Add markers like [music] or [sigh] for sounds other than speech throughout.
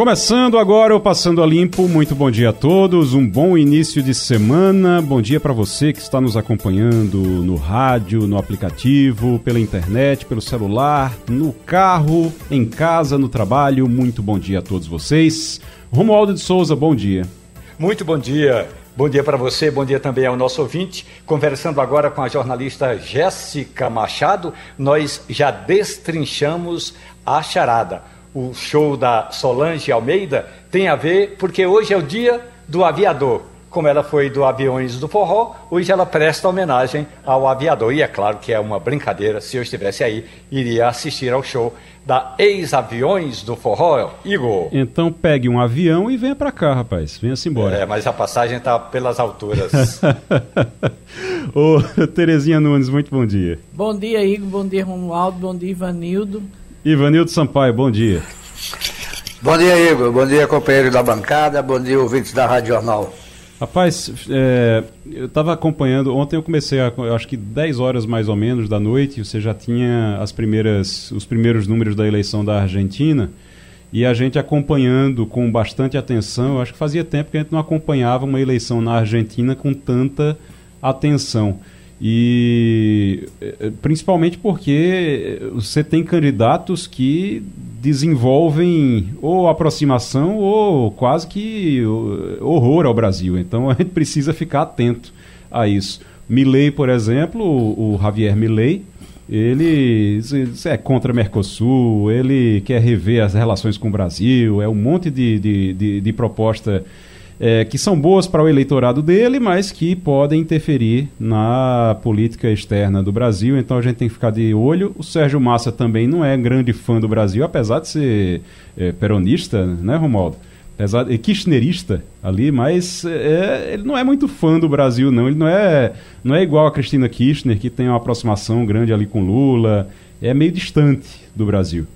Começando agora o Passando a Limpo, muito bom dia a todos, um bom início de semana, bom dia para você que está nos acompanhando no rádio, no aplicativo, pela internet, pelo celular, no carro, em casa, no trabalho, muito bom dia a todos vocês. Romualdo de Souza, bom dia. Muito bom dia. Bom dia para você, bom dia também ao nosso ouvinte. Conversando agora com a jornalista Jéssica Machado, nós já destrinchamos a charada o show da Solange Almeida tem a ver porque hoje é o dia do aviador. Como ela foi do Aviões do Forró, hoje ela presta homenagem ao aviador. E é claro que é uma brincadeira, se eu estivesse aí, iria assistir ao show da ex-aviões do Forró, Igor. Então pegue um avião e venha para cá, rapaz. Venha-se embora. É, mas a passagem está pelas alturas. [laughs] Ô, Terezinha Nunes, muito bom dia. Bom dia, Igor. Bom dia, Romualdo. Bom dia, Ivanildo. Ivanildo Sampaio, bom dia. Bom dia, Igor. Bom dia, companheiro da bancada. Bom dia, ouvintes da Rádio Jornal. Rapaz, é, eu estava acompanhando, ontem eu comecei, a, eu acho que 10 horas mais ou menos da noite, você já tinha as primeiras, os primeiros números da eleição da Argentina, e a gente acompanhando com bastante atenção, eu acho que fazia tempo que a gente não acompanhava uma eleição na Argentina com tanta atenção. E eh, principalmente porque você tem candidatos que desenvolvem ou aproximação ou quase que horror ao Brasil. Então [laughs] a gente precisa ficar atento a isso. Milley, por exemplo, o, o Javier Milley, ele é contra Mercosul, ele quer rever as relações com o Brasil, é um monte de, de, de, de proposta é, que são boas para o eleitorado dele, mas que podem interferir na política externa do Brasil. Então a gente tem que ficar de olho. O Sérgio Massa também não é grande fã do Brasil, apesar de ser é, peronista, né, Romualdo? Apesar de kirchnerista ali, mas é, ele não é muito fã do Brasil, não. Ele não é, não é igual a Cristina Kirchner, que tem uma aproximação grande ali com Lula. É meio distante do Brasil.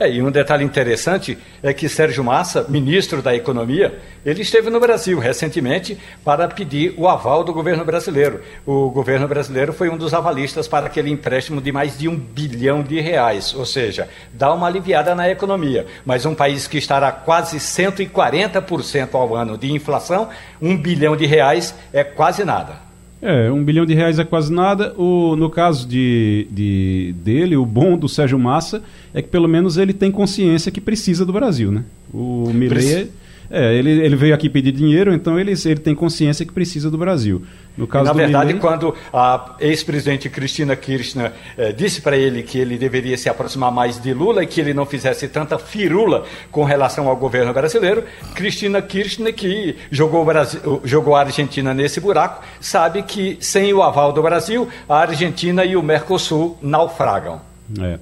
É, e um detalhe interessante é que Sérgio Massa, ministro da Economia, ele esteve no Brasil recentemente para pedir o aval do governo brasileiro. O governo brasileiro foi um dos avalistas para aquele empréstimo de mais de um bilhão de reais, ou seja, dá uma aliviada na economia. Mas um país que estará quase 140% ao ano de inflação, um bilhão de reais é quase nada. É, um bilhão de reais é quase nada. O, no caso de, de, dele, o bom do Sérgio Massa é que pelo menos ele tem consciência que precisa do Brasil, né? O Milei, é, ele, ele veio aqui pedir dinheiro, então ele, ele tem consciência que precisa do Brasil. No caso Na verdade, Milley... quando a ex-presidente Cristina Kirchner eh, disse para ele que ele deveria se aproximar mais de Lula e que ele não fizesse tanta firula com relação ao governo brasileiro, Cristina Kirchner, que jogou, Brasil, jogou a Argentina nesse buraco, sabe que sem o aval do Brasil, a Argentina e o Mercosul naufragam. É.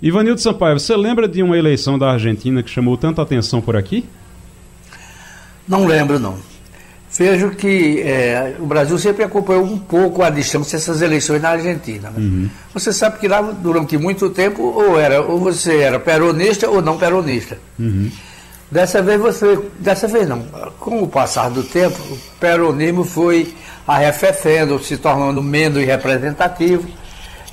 Ivanildo Sampaio, você lembra de uma eleição da Argentina que chamou tanta atenção por aqui? Não lembro, não. Vejo que é, o Brasil sempre acompanhou um pouco a distância essas eleições na Argentina. Né? Uhum. Você sabe que lá, durante muito tempo, ou, era, ou você era peronista ou não peronista. Uhum. Dessa vez você. Dessa vez não. Com o passar do tempo, o peronismo foi arrefecendo, se tornando menos representativo.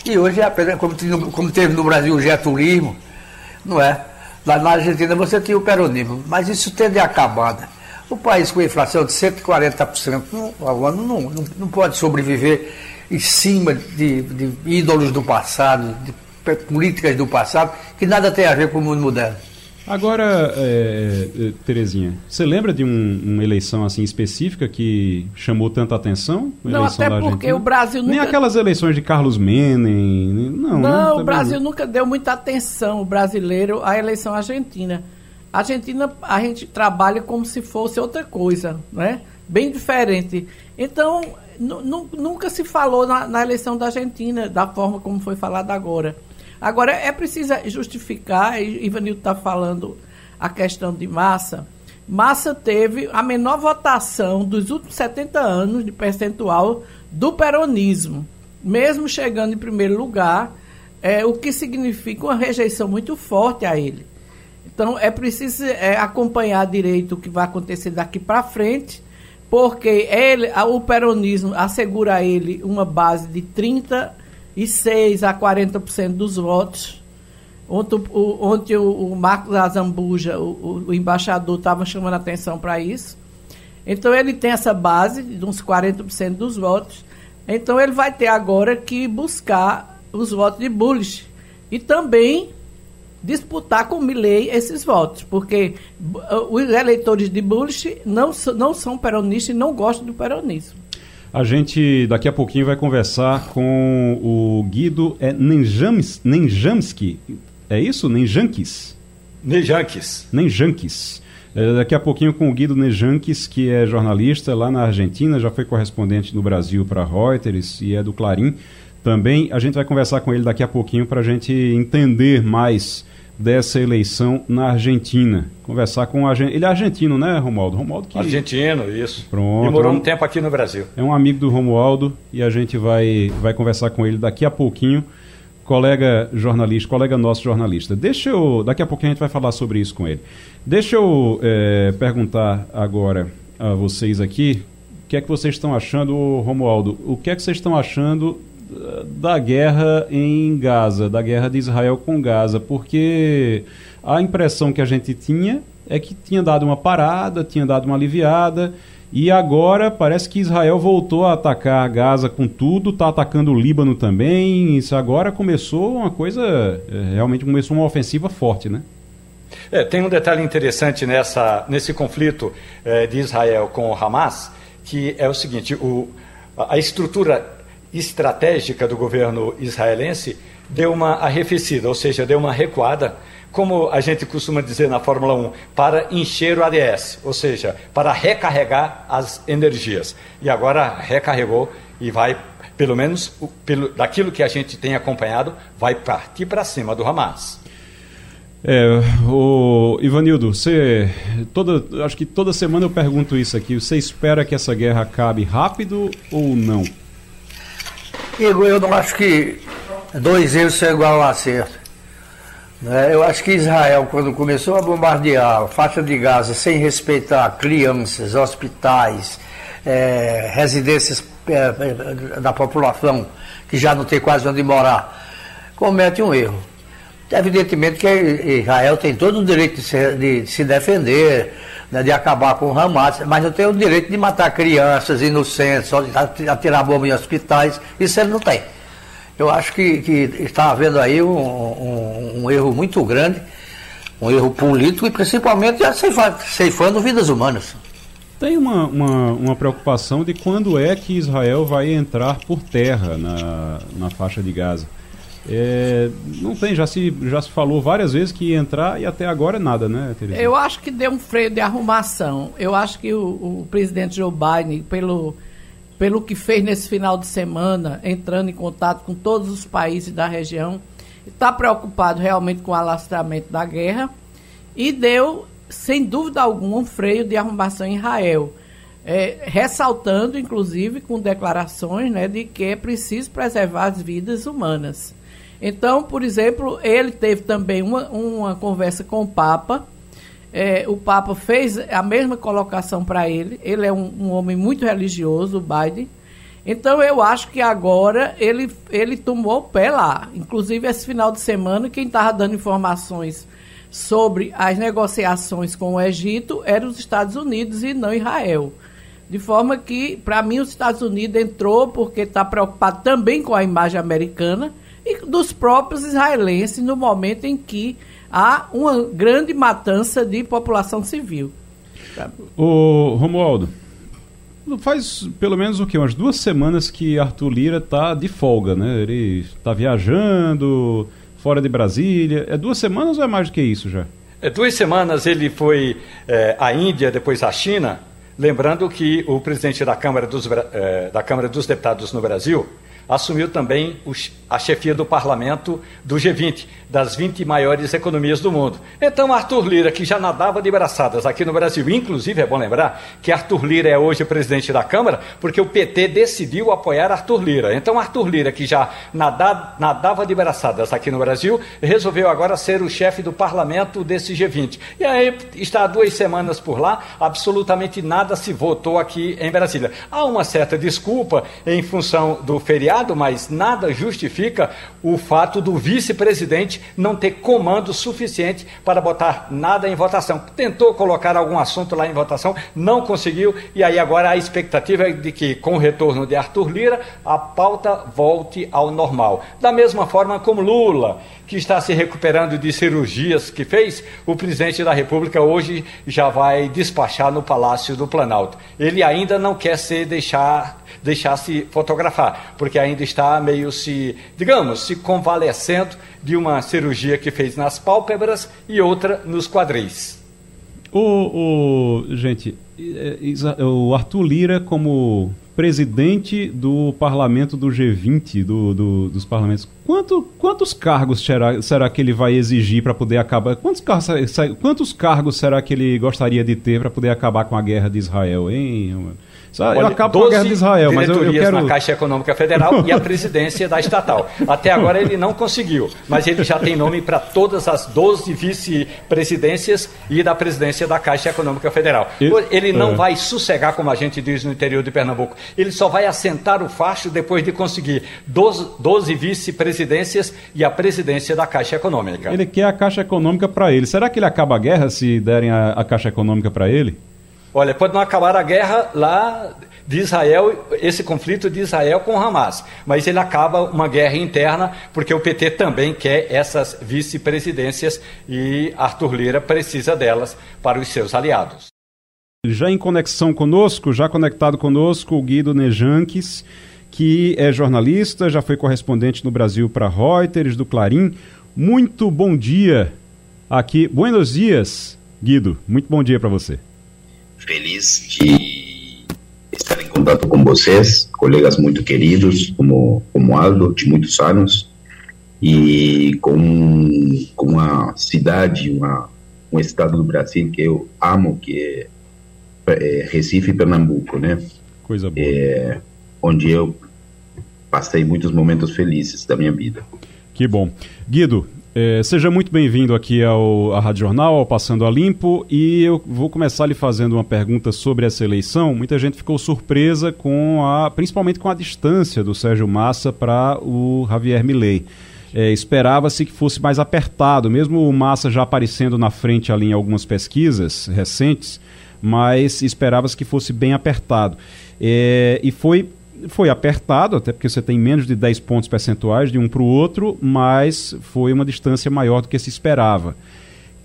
E hoje, como, como teve no Brasil o getulismo, não é? Lá na Argentina você tinha o peronismo, mas isso tende a acabar. O país com inflação de 140% ao ano não, não, não pode sobreviver em cima de, de ídolos do passado, de políticas do passado, que nada tem a ver com o mundo moderno. Agora, é, é, Terezinha, você lembra de um, uma eleição assim específica que chamou tanta atenção? Não, até porque o Brasil nunca... Nem aquelas eleições de Carlos Menem, não. Não, né? o Brasil nunca deu muita atenção, o brasileiro, à eleição argentina. A Argentina, a gente trabalha como se fosse outra coisa, né? Bem diferente. Então, nunca se falou na, na, eleição da Argentina da forma como foi falado agora. Agora, é preciso justificar, e Ivanildo está falando a questão de massa, Massa teve a menor votação dos últimos 70 anos de percentual do peronismo, mesmo chegando em primeiro lugar, é, o que significa uma rejeição muito forte a ele. Então é preciso é, acompanhar direito o que vai acontecer daqui para frente, porque ele, o peronismo assegura a ele uma base de 36 a 40% dos votos. Ontem, o, ontem o, o Marcos Azambuja, o, o embaixador, estava chamando atenção para isso. Então ele tem essa base de uns 40% dos votos. Então ele vai ter agora que buscar os votos de Bullish. E também disputar com Milley esses votos, porque uh, os eleitores de Bullish não, não são peronistas e não gostam do peronismo. A gente daqui a pouquinho vai conversar com o Guido é, Nenjams, Nenjamski. É isso? Nenjankis? Nejankis. Nenjankis. É, daqui a pouquinho com o Guido Nejankis, que é jornalista lá na Argentina, já foi correspondente no Brasil para Reuters e é do Clarim. Também a gente vai conversar com ele daqui a pouquinho para a gente entender mais dessa eleição na Argentina. Conversar com o Ele é argentino, né, Romualdo? Romualdo que... Argentino, isso. Pronto. E morou um tempo aqui no Brasil. É um amigo do Romualdo e a gente vai, vai conversar com ele daqui a pouquinho. Colega jornalista, colega nosso jornalista. Deixa eu. Daqui a pouquinho a gente vai falar sobre isso com ele. Deixa eu é, perguntar agora a vocês aqui o que é que vocês estão achando, Romualdo? O que é que vocês estão achando da guerra em Gaza, da guerra de Israel com Gaza, porque a impressão que a gente tinha é que tinha dado uma parada, tinha dado uma aliviada, e agora parece que Israel voltou a atacar Gaza com tudo, está atacando o Líbano também. Isso agora começou uma coisa, é, realmente começou uma ofensiva forte, né? É, tem um detalhe interessante nessa, nesse conflito é, de Israel com o Hamas, que é o seguinte: o, a estrutura estratégica do governo israelense deu uma arrefecida, ou seja, deu uma recuada, como a gente costuma dizer na Fórmula 1, para encher o ADS, ou seja, para recarregar as energias. E agora recarregou e vai, pelo menos pelo, daquilo que a gente tem acompanhado, vai partir para cima do Hamas. É, o Ivanildo, você toda, acho que toda semana eu pergunto isso aqui. Você espera que essa guerra acabe rápido ou não? Igor, eu não acho que dois erros são igual a um acerto. Né? Eu acho que Israel, quando começou a bombardear a faixa de Gaza sem respeitar crianças, hospitais, é, residências é, da população, que já não tem quase onde morar, comete um erro. Evidentemente que Israel tem todo o direito de se, de se defender, né, de acabar com o Hamas, mas não tem o direito de matar crianças inocentes, de atirar bomba em hospitais, isso ele não tem. Eu acho que, que está havendo aí um, um, um, erro muito grande, um erro político e principalmente ceifando vidas humanas. Tem uma, uma, uma, preocupação de quando é que Israel vai entrar por terra na, na faixa de Gaza. É, não tem, já se, já se falou várias vezes que ia entrar e até agora nada, né, Teresa? Eu acho que deu um freio de arrumação. Eu acho que o, o presidente Joe Biden, pelo, pelo que fez nesse final de semana, entrando em contato com todos os países da região, está preocupado realmente com o alastramento da guerra e deu, sem dúvida alguma, um freio de arrumação em Israel. É, ressaltando, inclusive, com declarações né, de que é preciso preservar as vidas humanas. Então, por exemplo, ele teve também uma, uma conversa com o Papa. É, o Papa fez a mesma colocação para ele. Ele é um, um, homem muito religioso, o Biden. Então, eu acho que agora ele, ele tomou o pé lá. Inclusive, esse final de semana, quem estava dando informações sobre as negociações com o Egito eram os Estados Unidos e não Israel. De forma que, para mim, os Estados Unidos entrou porque está preocupado também com a imagem americana e dos próprios israelenses no momento em que há uma grande matança de população civil. O Romualdo, faz pelo menos o que umas duas semanas que Arthur Lira está de folga, né? Ele está viajando fora de Brasília. É duas semanas ou é mais do que isso já? É duas semanas ele foi é, à Índia, depois à China Lembrando que o presidente da Câmara dos, eh, da Câmara dos Deputados no Brasil assumiu também a chefia do parlamento do G20, das 20 maiores economias do mundo. Então, Arthur Lira, que já nadava de braçadas aqui no Brasil, inclusive é bom lembrar que Arthur Lira é hoje presidente da Câmara, porque o PT decidiu apoiar Arthur Lira. Então, Arthur Lira, que já nadava, nadava de braçadas aqui no Brasil, resolveu agora ser o chefe do parlamento desse G20. E aí está há duas semanas por lá, absolutamente nada se votou aqui em Brasília. Há uma certa desculpa em função do feriado, mas nada justifica o fato do vice-presidente não ter comando suficiente para botar nada em votação. Tentou colocar algum assunto lá em votação, não conseguiu, e aí agora a expectativa é de que, com o retorno de Arthur Lira, a pauta volte ao normal. Da mesma forma como Lula, que está se recuperando de cirurgias que fez, o presidente da República hoje já vai despachar no Palácio do Planalto. Ele ainda não quer se deixar deixar se fotografar, porque ainda está meio se, digamos, se convalescendo de uma cirurgia que fez nas pálpebras e outra nos quadris. O, o gente, é, é, o Arthur Lira como presidente do parlamento do G20, do, do, dos parlamentos. Quanto, quantos cargos será, será que ele vai exigir para poder acabar? Quantos, quantos cargos será que ele gostaria de ter para poder acabar com a guerra de Israel, hein? Olha, eu acabo com a guerra de Israel, mas eu, eu quero... na Caixa Econômica Federal e a [laughs] presidência da estatal. Até agora ele não conseguiu, mas ele já tem nome para todas as 12 vice-presidências e da presidência da Caixa Econômica Federal. Ele não é. vai sossegar, como a gente diz no interior de Pernambuco. Ele só vai assentar o facho depois de conseguir 12, 12 vice-presidências e a presidência da Caixa Econômica. Ele quer a Caixa Econômica para ele. Será que ele acaba a guerra se derem a, a Caixa Econômica para ele? Olha, pode não acabar a guerra lá de Israel, esse conflito de Israel com Hamas, mas ele acaba uma guerra interna, porque o PT também quer essas vice-presidências e Arthur Lira precisa delas para os seus aliados. Já em conexão conosco, já conectado conosco, o Guido Nejanques, que é jornalista, já foi correspondente no Brasil para Reuters, do Clarim. Muito bom dia aqui. Buenos dias, Guido. Muito bom dia para você feliz de estar em contato com vocês, colegas muito queridos, como, como Aldo, de muitos anos, e com, com uma cidade, uma, um estado do Brasil que eu amo, que é, é Recife e Pernambuco, né? Coisa boa. É, onde eu passei muitos momentos felizes da minha vida. Que bom. Guido, é, seja muito bem-vindo aqui ao à Rádio Jornal, ao Passando a Limpo, e eu vou começar lhe fazendo uma pergunta sobre essa eleição. Muita gente ficou surpresa com a, principalmente com a distância do Sérgio Massa para o Javier Milei. É, Esperava-se que fosse mais apertado, mesmo o Massa já aparecendo na frente ali em algumas pesquisas recentes, mas esperava-se que fosse bem apertado. É, e foi foi apertado, até porque você tem menos de 10 pontos percentuais de um para o outro, mas foi uma distância maior do que se esperava.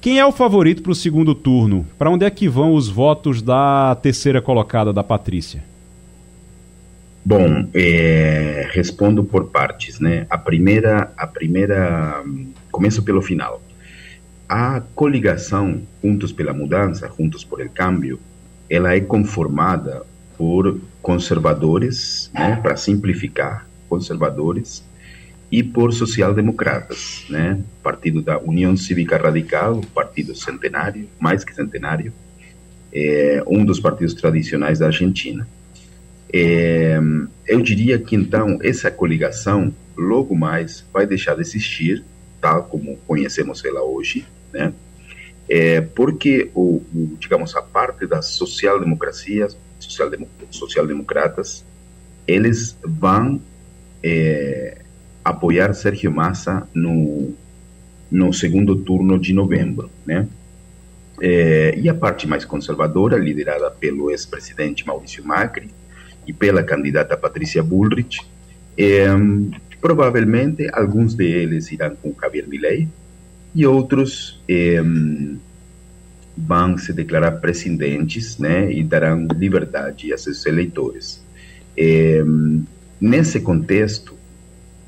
Quem é o favorito para o segundo turno? Para onde é que vão os votos da terceira colocada, da Patrícia? Bom, é, respondo por partes, né? A primeira, a primeira, começo pelo final. A coligação Juntos pela Mudança, Juntos por el Cambio, ela é conformada por conservadores, né, para simplificar, conservadores, e por social-democratas, né, partido da União Cívica Radical, partido centenário, mais que centenário, é, um dos partidos tradicionais da Argentina. É, eu diria que então essa coligação logo mais vai deixar de existir, tal como conhecemos ela hoje, né? É, porque o, o, digamos a parte das social-democracias social-democratas, eles vão é, apoiar Sérgio Massa no, no segundo turno de novembro, né? É, e a parte mais conservadora, liderada pelo ex-presidente Maurício Macri e pela candidata Patrícia Bullrich, provavelmente alguns deles irão com Javier Milei e outros vão se declarar presidentes né, e darão liberdade a seus eleitores. É, nesse contexto,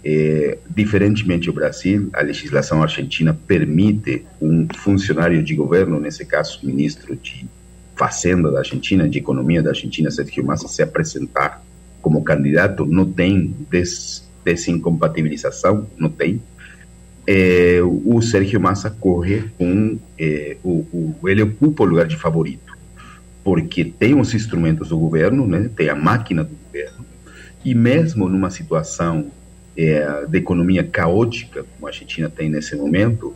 é, diferentemente do Brasil, a legislação argentina permite um funcionário de governo, nesse caso, ministro de fazenda da Argentina, de economia da Argentina, Sergio Massa, se apresentar como candidato, não tem des, desincompatibilização, não tem. É, o Sérgio Massa corre com. É, o, o, ele ocupa o lugar de favorito, porque tem os instrumentos do governo, né, tem a máquina do governo, e mesmo numa situação é, de economia caótica, como a Argentina tem nesse momento,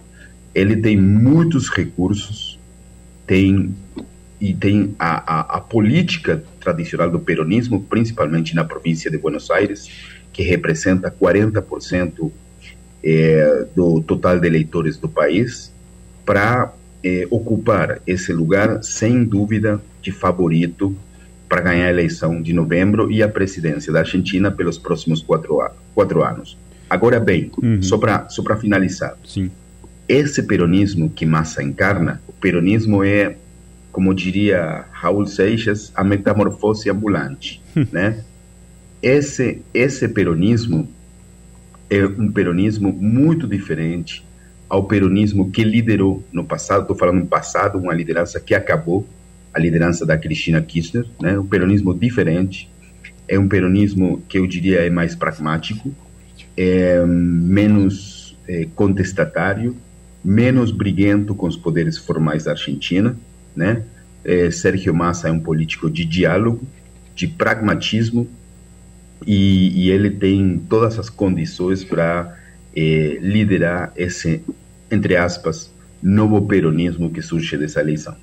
ele tem muitos recursos, tem e tem a, a, a, política tradicional do peronismo, principalmente na província de Buenos Aires, que representa 40% é, do total de eleitores do país, para é, ocupar esse lugar, sem dúvida, de favorito para ganhar a eleição de novembro e a presidência da Argentina pelos próximos quatro, quatro anos. Agora bem, uhum. só para só finalizar, Sim. esse peronismo que Massa encarna, o peronismo é, como diria Raul Seixas, a metamorfose ambulante, [laughs] né? Esse, esse peronismo é um peronismo muito diferente ao peronismo que liderou no passado, estou falando no passado, uma liderança que acabou, a liderança da Cristina Kirchner, né? um peronismo diferente, é um peronismo que eu diria é mais pragmático, é menos é, contestatário, menos briguento com os poderes formais da Argentina, né? É, Sérgio Massa é um político de diálogo, de pragmatismo, e, e ele tem todas as condições para é, liderar esse, entre aspas, novo peronismo que surge dessa eleição.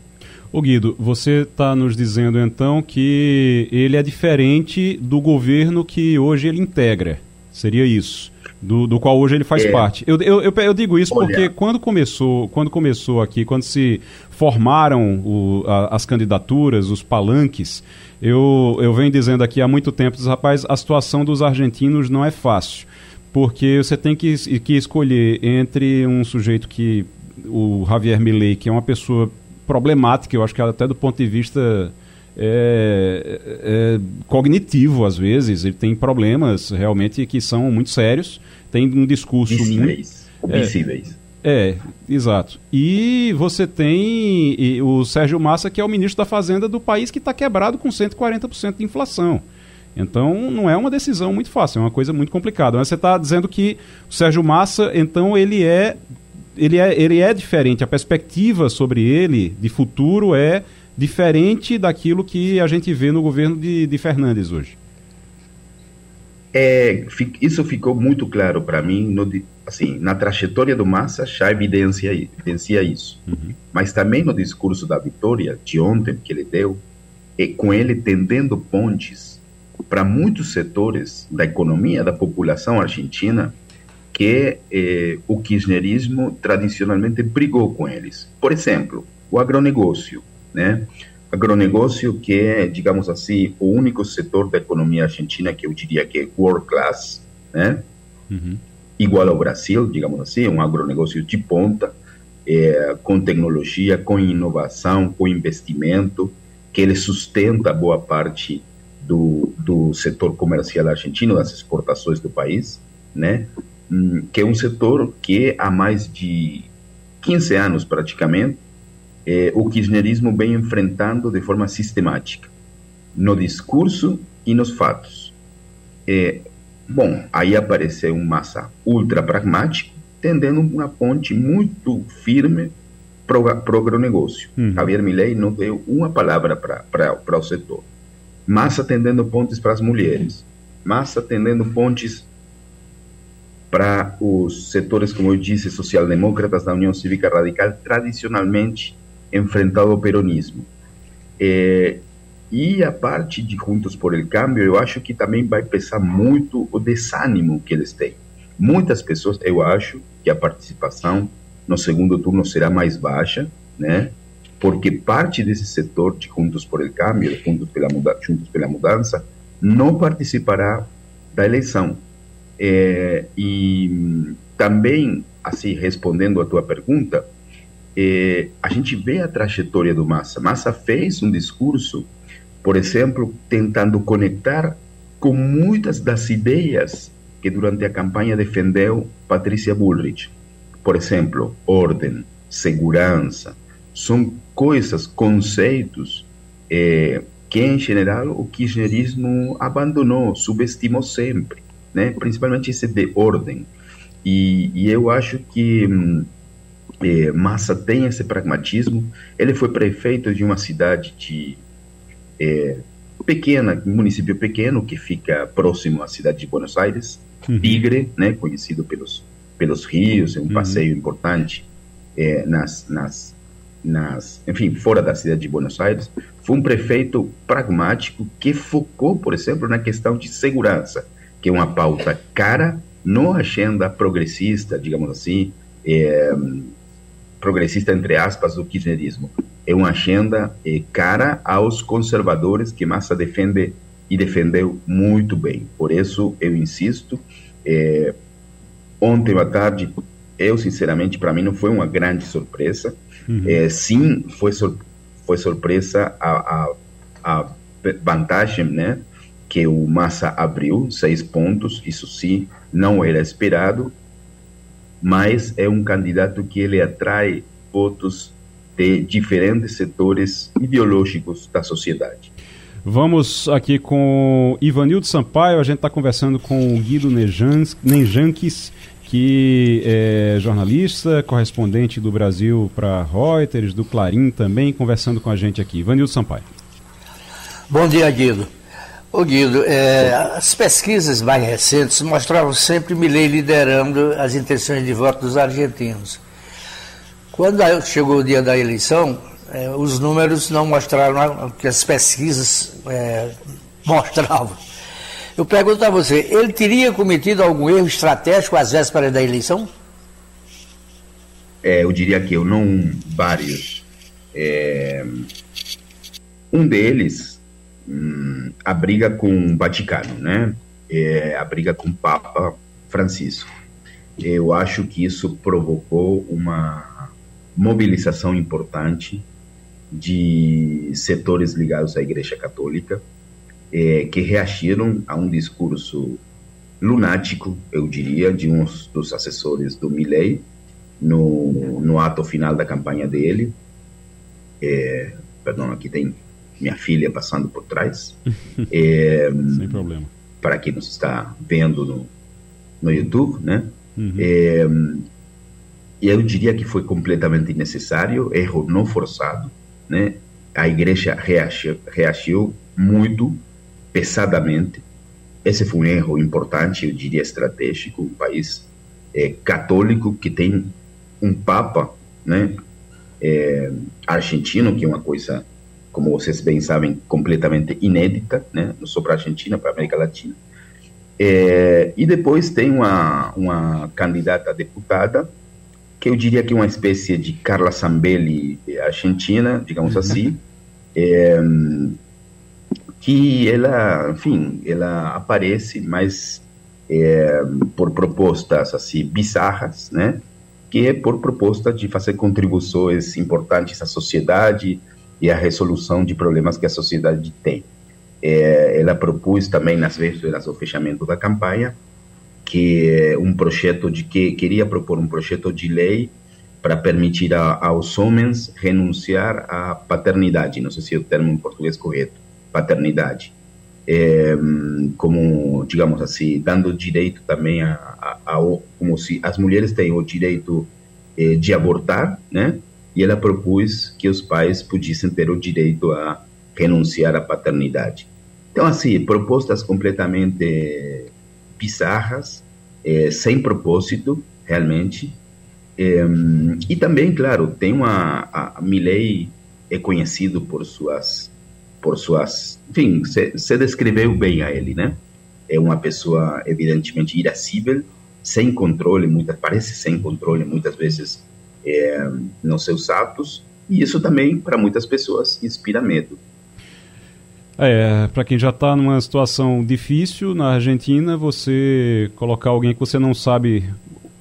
Ô Guido, você está nos dizendo então que ele é diferente do governo que hoje ele integra. Seria isso? Do, do qual hoje ele faz é. parte. Eu, eu, eu, eu, digo isso Olha. porque quando começou, quando começou aqui, quando se formaram o, a, as candidaturas, os palanques, eu, eu venho dizendo aqui há muito tempo, rapaz, a situação dos argentinos não é fácil. Porque você tem que, que escolher entre um sujeito que, o Javier Milei, que é uma pessoa problemática, eu acho que até do ponto de vista é, é, cognitivo às vezes, ele tem problemas realmente que são muito sérios, tem um discurso Visíveis. muito... Visíveis. É, é, exato. E você tem e, o Sérgio Massa, que é o ministro da Fazenda do país que está quebrado com 140% de inflação. Então não é uma decisão muito fácil, é uma coisa muito complicada. Mas você está dizendo que o Sérgio Massa, então ele é ele é, ele é diferente, a perspectiva sobre ele de futuro é diferente daquilo que a gente vê no governo de, de Fernandes hoje. É, isso ficou muito claro para mim, no, assim, na trajetória do Massa já evidencia, evidencia isso. Uhum. Mas também no discurso da vitória de ontem que ele deu, é, com ele tendendo pontes para muitos setores da economia, da população argentina, que eh, o kirchnerismo tradicionalmente brigou com eles. Por exemplo, o agronegócio, né? Agronegócio que é, digamos assim, o único setor da economia argentina que eu diria que é world class, né? Uhum. Igual ao Brasil, digamos assim, um agronegócio de ponta, é, com tecnologia, com inovação, com investimento, que ele sustenta boa parte do, do setor comercial argentino, das exportações do país, né? Hum, que é um setor que há mais de 15 anos praticamente eh, o kirchnerismo vem enfrentando de forma sistemática, no discurso e nos fatos. Eh, bom, aí apareceu um massa ultra pragmático, tendendo uma ponte muito firme para o agronegócio. Hum. Javier Milei não deu uma palavra para o setor. Massa tendendo pontes para as mulheres. Massa tendendo pontes para os setores, como eu disse, social-demócratas da União Cívica Radical, tradicionalmente enfrentado ao peronismo. É, e a parte de Juntos por el Câmbio, eu acho que também vai pesar muito o desânimo que eles têm. Muitas pessoas, eu acho que a participação no segundo turno será mais baixa, né? Porque parte desse setor de Juntos por el Câmbio, Juntos pela, Juntos pela Mudança, não participará da eleição. É, e também, assim, respondendo a tua pergunta, a gente vê a trajetória do Massa. Massa fez um discurso, por exemplo, tentando conectar com muitas das ideias que durante a campanha defendeu Patrícia Bullrich. Por exemplo, ordem, segurança, são coisas, conceitos é, que, em geral, o kirchnerismo abandonou, subestimou sempre, né? principalmente esse de ordem. E, e eu acho que é, Massa tem esse pragmatismo. Ele foi prefeito de uma cidade de é, pequena, município pequeno que fica próximo à cidade de Buenos Aires, uhum. Tigre, né, conhecido pelos pelos rios, é um uhum. passeio importante é, nas, nas, nas, enfim, fora da cidade de Buenos Aires. Foi um prefeito pragmático que focou, por exemplo, na questão de segurança, que é uma pauta cara, não agenda progressista, digamos assim, é, progressista entre aspas do kirchnerismo. É uma agenda é, cara aos conservadores que Massa defende e defendeu muito bem. Por isso eu insisto. É, ontem à tarde, eu sinceramente para mim não foi uma grande surpresa. Uhum. É, sim, foi sur foi surpresa a, a, a vantagem, né? Que o Massa abriu seis pontos. Isso sim, não era esperado mas é um candidato que ele atrai votos de diferentes setores ideológicos da sociedade. Vamos aqui com Ivanildo Sampaio, a gente está conversando com o Guido Nejanques, que é jornalista, correspondente do Brasil para Reuters, do Clarim também, conversando com a gente aqui. Ivanildo Sampaio. Bom dia, Guido. Ô Guido, é, as pesquisas mais recentes mostravam sempre Milei liderando as intenções de voto dos argentinos. Quando chegou o dia da eleição, é, os números não mostraram o que as pesquisas é, [laughs] mostravam. Eu pergunto a você, ele teria cometido algum erro estratégico às vésperas da eleição? É, eu diria que eu não vários. É, um deles hum, a briga com o Vaticano, né? É, a briga com o Papa Francisco. Eu acho que isso provocou uma mobilização importante de setores ligados à Igreja Católica é, que reagiram a um discurso lunático, eu diria, de um dos assessores do Milley no, no ato final da campanha dele. É, perdão, aqui tem minha filha passando por trás. [laughs] é, Sem problema. Para quem nos está vendo no, no YouTube, né? Uhum. É, eu diria que foi completamente innecessário, erro não forçado, né? A igreja reagiu, reagiu muito pesadamente. Esse foi um erro importante, eu diria estratégico. Um país é, católico que tem um papa, né? É, argentino, que é uma coisa como vocês bem sabem, completamente inédita, né, não só para a Argentina, para a América Latina. É, e depois tem uma, uma candidata a deputada, que eu diria que é uma espécie de Carla Zambelli argentina, digamos uhum. assim, é, que ela, enfim, ela aparece mais é, por propostas assim bizarras, né? Que é por proposta de fazer contribuições importantes à sociedade, e a resolução de problemas que a sociedade tem. É, ela propôs também nas vésperas do fechamento da campanha que um projeto de que queria propor um projeto de lei para permitir a, aos homens renunciar à paternidade, não sei se é o termo em português correto, paternidade, é, como digamos assim, dando direito também a, a, a, como se as mulheres têm o direito é, de abortar, né? E ela propôs que os pais pudessem ter o direito a renunciar à paternidade. Então, assim, propostas completamente bizarras, é, sem propósito, realmente. É, e também, claro, tem uma a, a Milley é conhecido por suas por suas, enfim, se descreveu bem a ele, né? É uma pessoa evidentemente irascível, sem controle, muitas parece sem controle, muitas vezes é, nos seus atos, e isso também, para muitas pessoas, inspira medo. É, para quem já está numa situação difícil na Argentina, você colocar alguém que você não sabe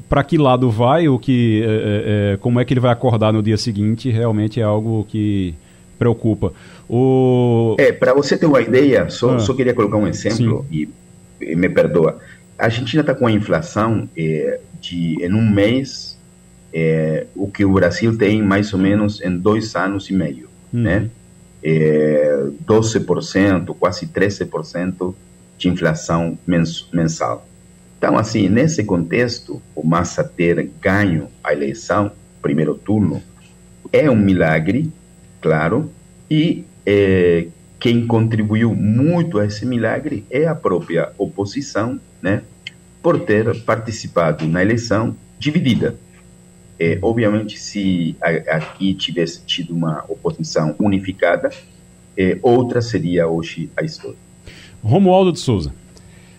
para que lado vai, ou que, é, é, é, como é que ele vai acordar no dia seguinte, realmente é algo que preocupa. O... É, para você ter uma ideia, só, ah, só queria colocar um exemplo, e, e, me perdoa. A Argentina está com a inflação é, de, em um mês, é, o que o Brasil tem mais ou menos em dois anos e meio, uhum. né? é, 12%, quase 13% de inflação mens mensal. Então, assim, nesse contexto, o Massa ter ganho a eleição, primeiro turno, é um milagre, claro, e é, quem contribuiu muito a esse milagre é a própria oposição, né, por ter participado na eleição dividida. É, obviamente, se aqui tivesse tido uma oposição unificada, é, outra seria hoje a história. Romualdo de Souza.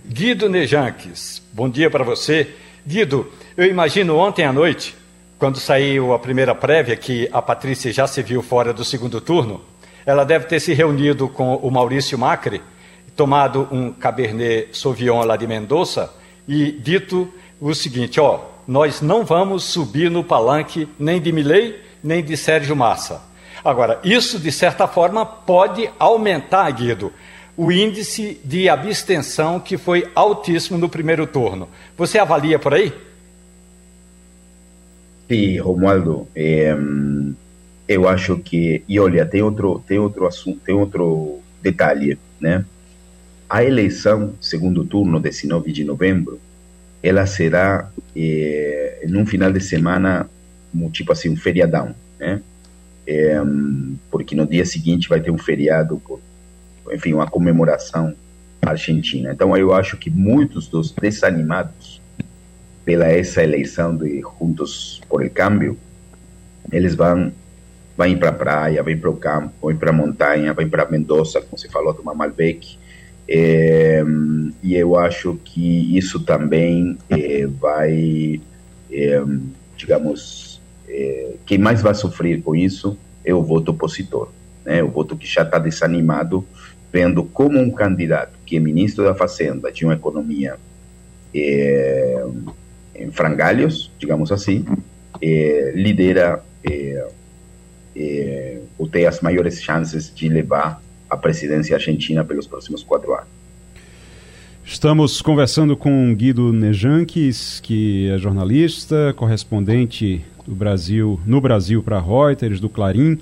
Guido Nejanques, bom dia para você. Guido, eu imagino ontem à noite, quando saiu a primeira prévia, que a Patrícia já se viu fora do segundo turno, ela deve ter se reunido com o Maurício Macri, tomado um Cabernet Sauvignon lá de Mendoza e dito o seguinte: ó, nós não vamos subir no palanque nem de Milley, nem de Sérgio Massa. Agora, isso de certa forma pode aumentar, Guido, o índice de abstenção que foi altíssimo no primeiro turno. Você avalia por aí? Sim, Romualdo. É, eu acho que e olha tem outro tem outro assunto tem outro detalhe, né? A eleição segundo turno 19 de novembro, ela será é, num final de semana tipo assim um feriadão, né? É, porque no dia seguinte vai ter um feriado enfim, uma comemoração argentina. Então, eu acho que muitos dos desanimados pela essa eleição de Juntos por el Cambio, eles vão vão para a praia, vão para o campo, vão para a montanha, vão para Mendoza, como você falou, tomar Malbec. É, e eu acho que isso também é, vai, é, digamos, quem mais vai sofrer com isso é o voto opositor, né? o voto que já está desanimado vendo como um candidato que é ministro da Fazenda, de uma economia é, em frangalhos, digamos assim, é, lidera é, é, ou tem as maiores chances de levar a presidência argentina pelos próximos quatro anos. Estamos conversando com Guido Nejanques, que é jornalista, correspondente do Brasil, no Brasil para Reuters, do Clarim,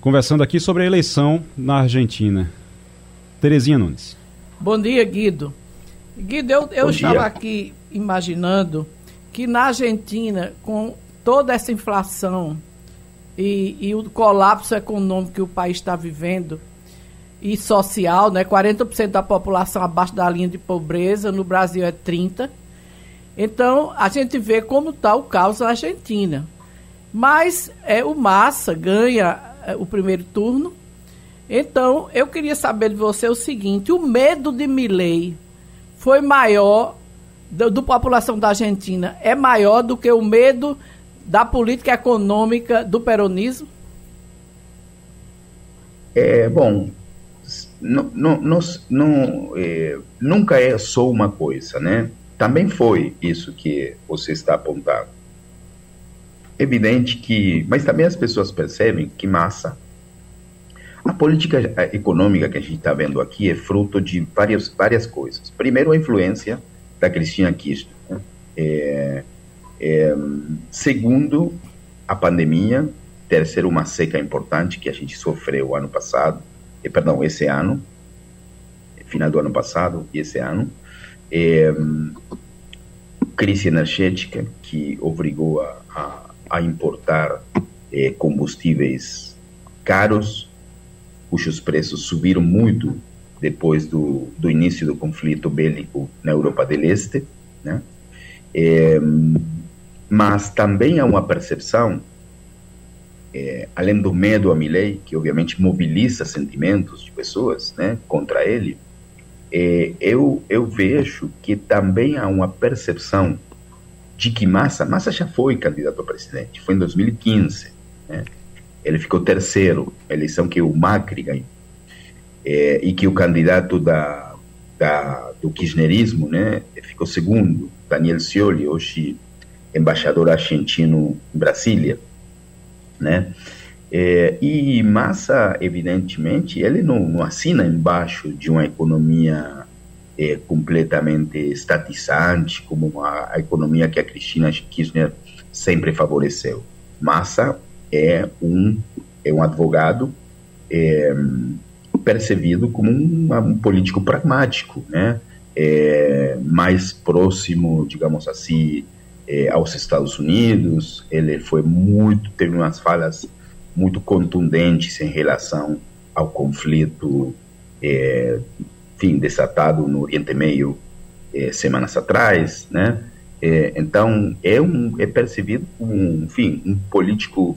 conversando aqui sobre a eleição na Argentina. Terezinha Nunes. Bom dia, Guido. Guido, eu, eu estava aqui imaginando que na Argentina, com toda essa inflação e, e o colapso econômico que o país está vivendo, e social, né? 40% da população abaixo da linha de pobreza, no Brasil é 30%. Então, a gente vê como está o caos na Argentina. Mas é, o Massa ganha é, o primeiro turno então, eu queria saber de você o seguinte: o medo de Milley foi maior, da população da Argentina, é maior do que o medo da política econômica do peronismo? É, bom, não, não, não, é, nunca é só uma coisa, né? Também foi isso que você está apontando. Evidente que, mas também as pessoas percebem que massa a política econômica que a gente está vendo aqui é fruto de várias, várias coisas. Primeiro, a influência da Cristina Kirchner. Né? É, é, segundo, a pandemia. Terceiro, uma seca importante que a gente sofreu ano passado, eh, perdão, esse ano, final do ano passado e esse ano. É, crise energética que obrigou a, a, a importar é, combustíveis caros cujos preços subiram muito depois do, do início do conflito bélico na Europa do Leste, né? É, mas também há uma percepção, é, além do medo a Milley, que obviamente mobiliza sentimentos de pessoas né, contra ele, é, eu, eu vejo que também há uma percepção de que Massa, Massa já foi candidato a presidente, foi em 2015, né? ele ficou terceiro, eleição que o Macri ganhou, é, e que o candidato da, da, do kirchnerismo né, ficou segundo, Daniel Scioli, hoje embaixador argentino em Brasília. Né? É, e Massa, evidentemente, ele não, não assina embaixo de uma economia é, completamente estatizante, como a, a economia que a Cristina Kirchner sempre favoreceu. Massa é um, é um advogado é, percebido como um, um, político pragmático, né? É, mais próximo, digamos assim, é, aos Estados Unidos. Ele foi muito, teve umas falas muito contundentes em relação ao conflito, é, enfim, desatado no Oriente Meio é, semanas atrás, né? Então é um é percebido como, um, enfim, um político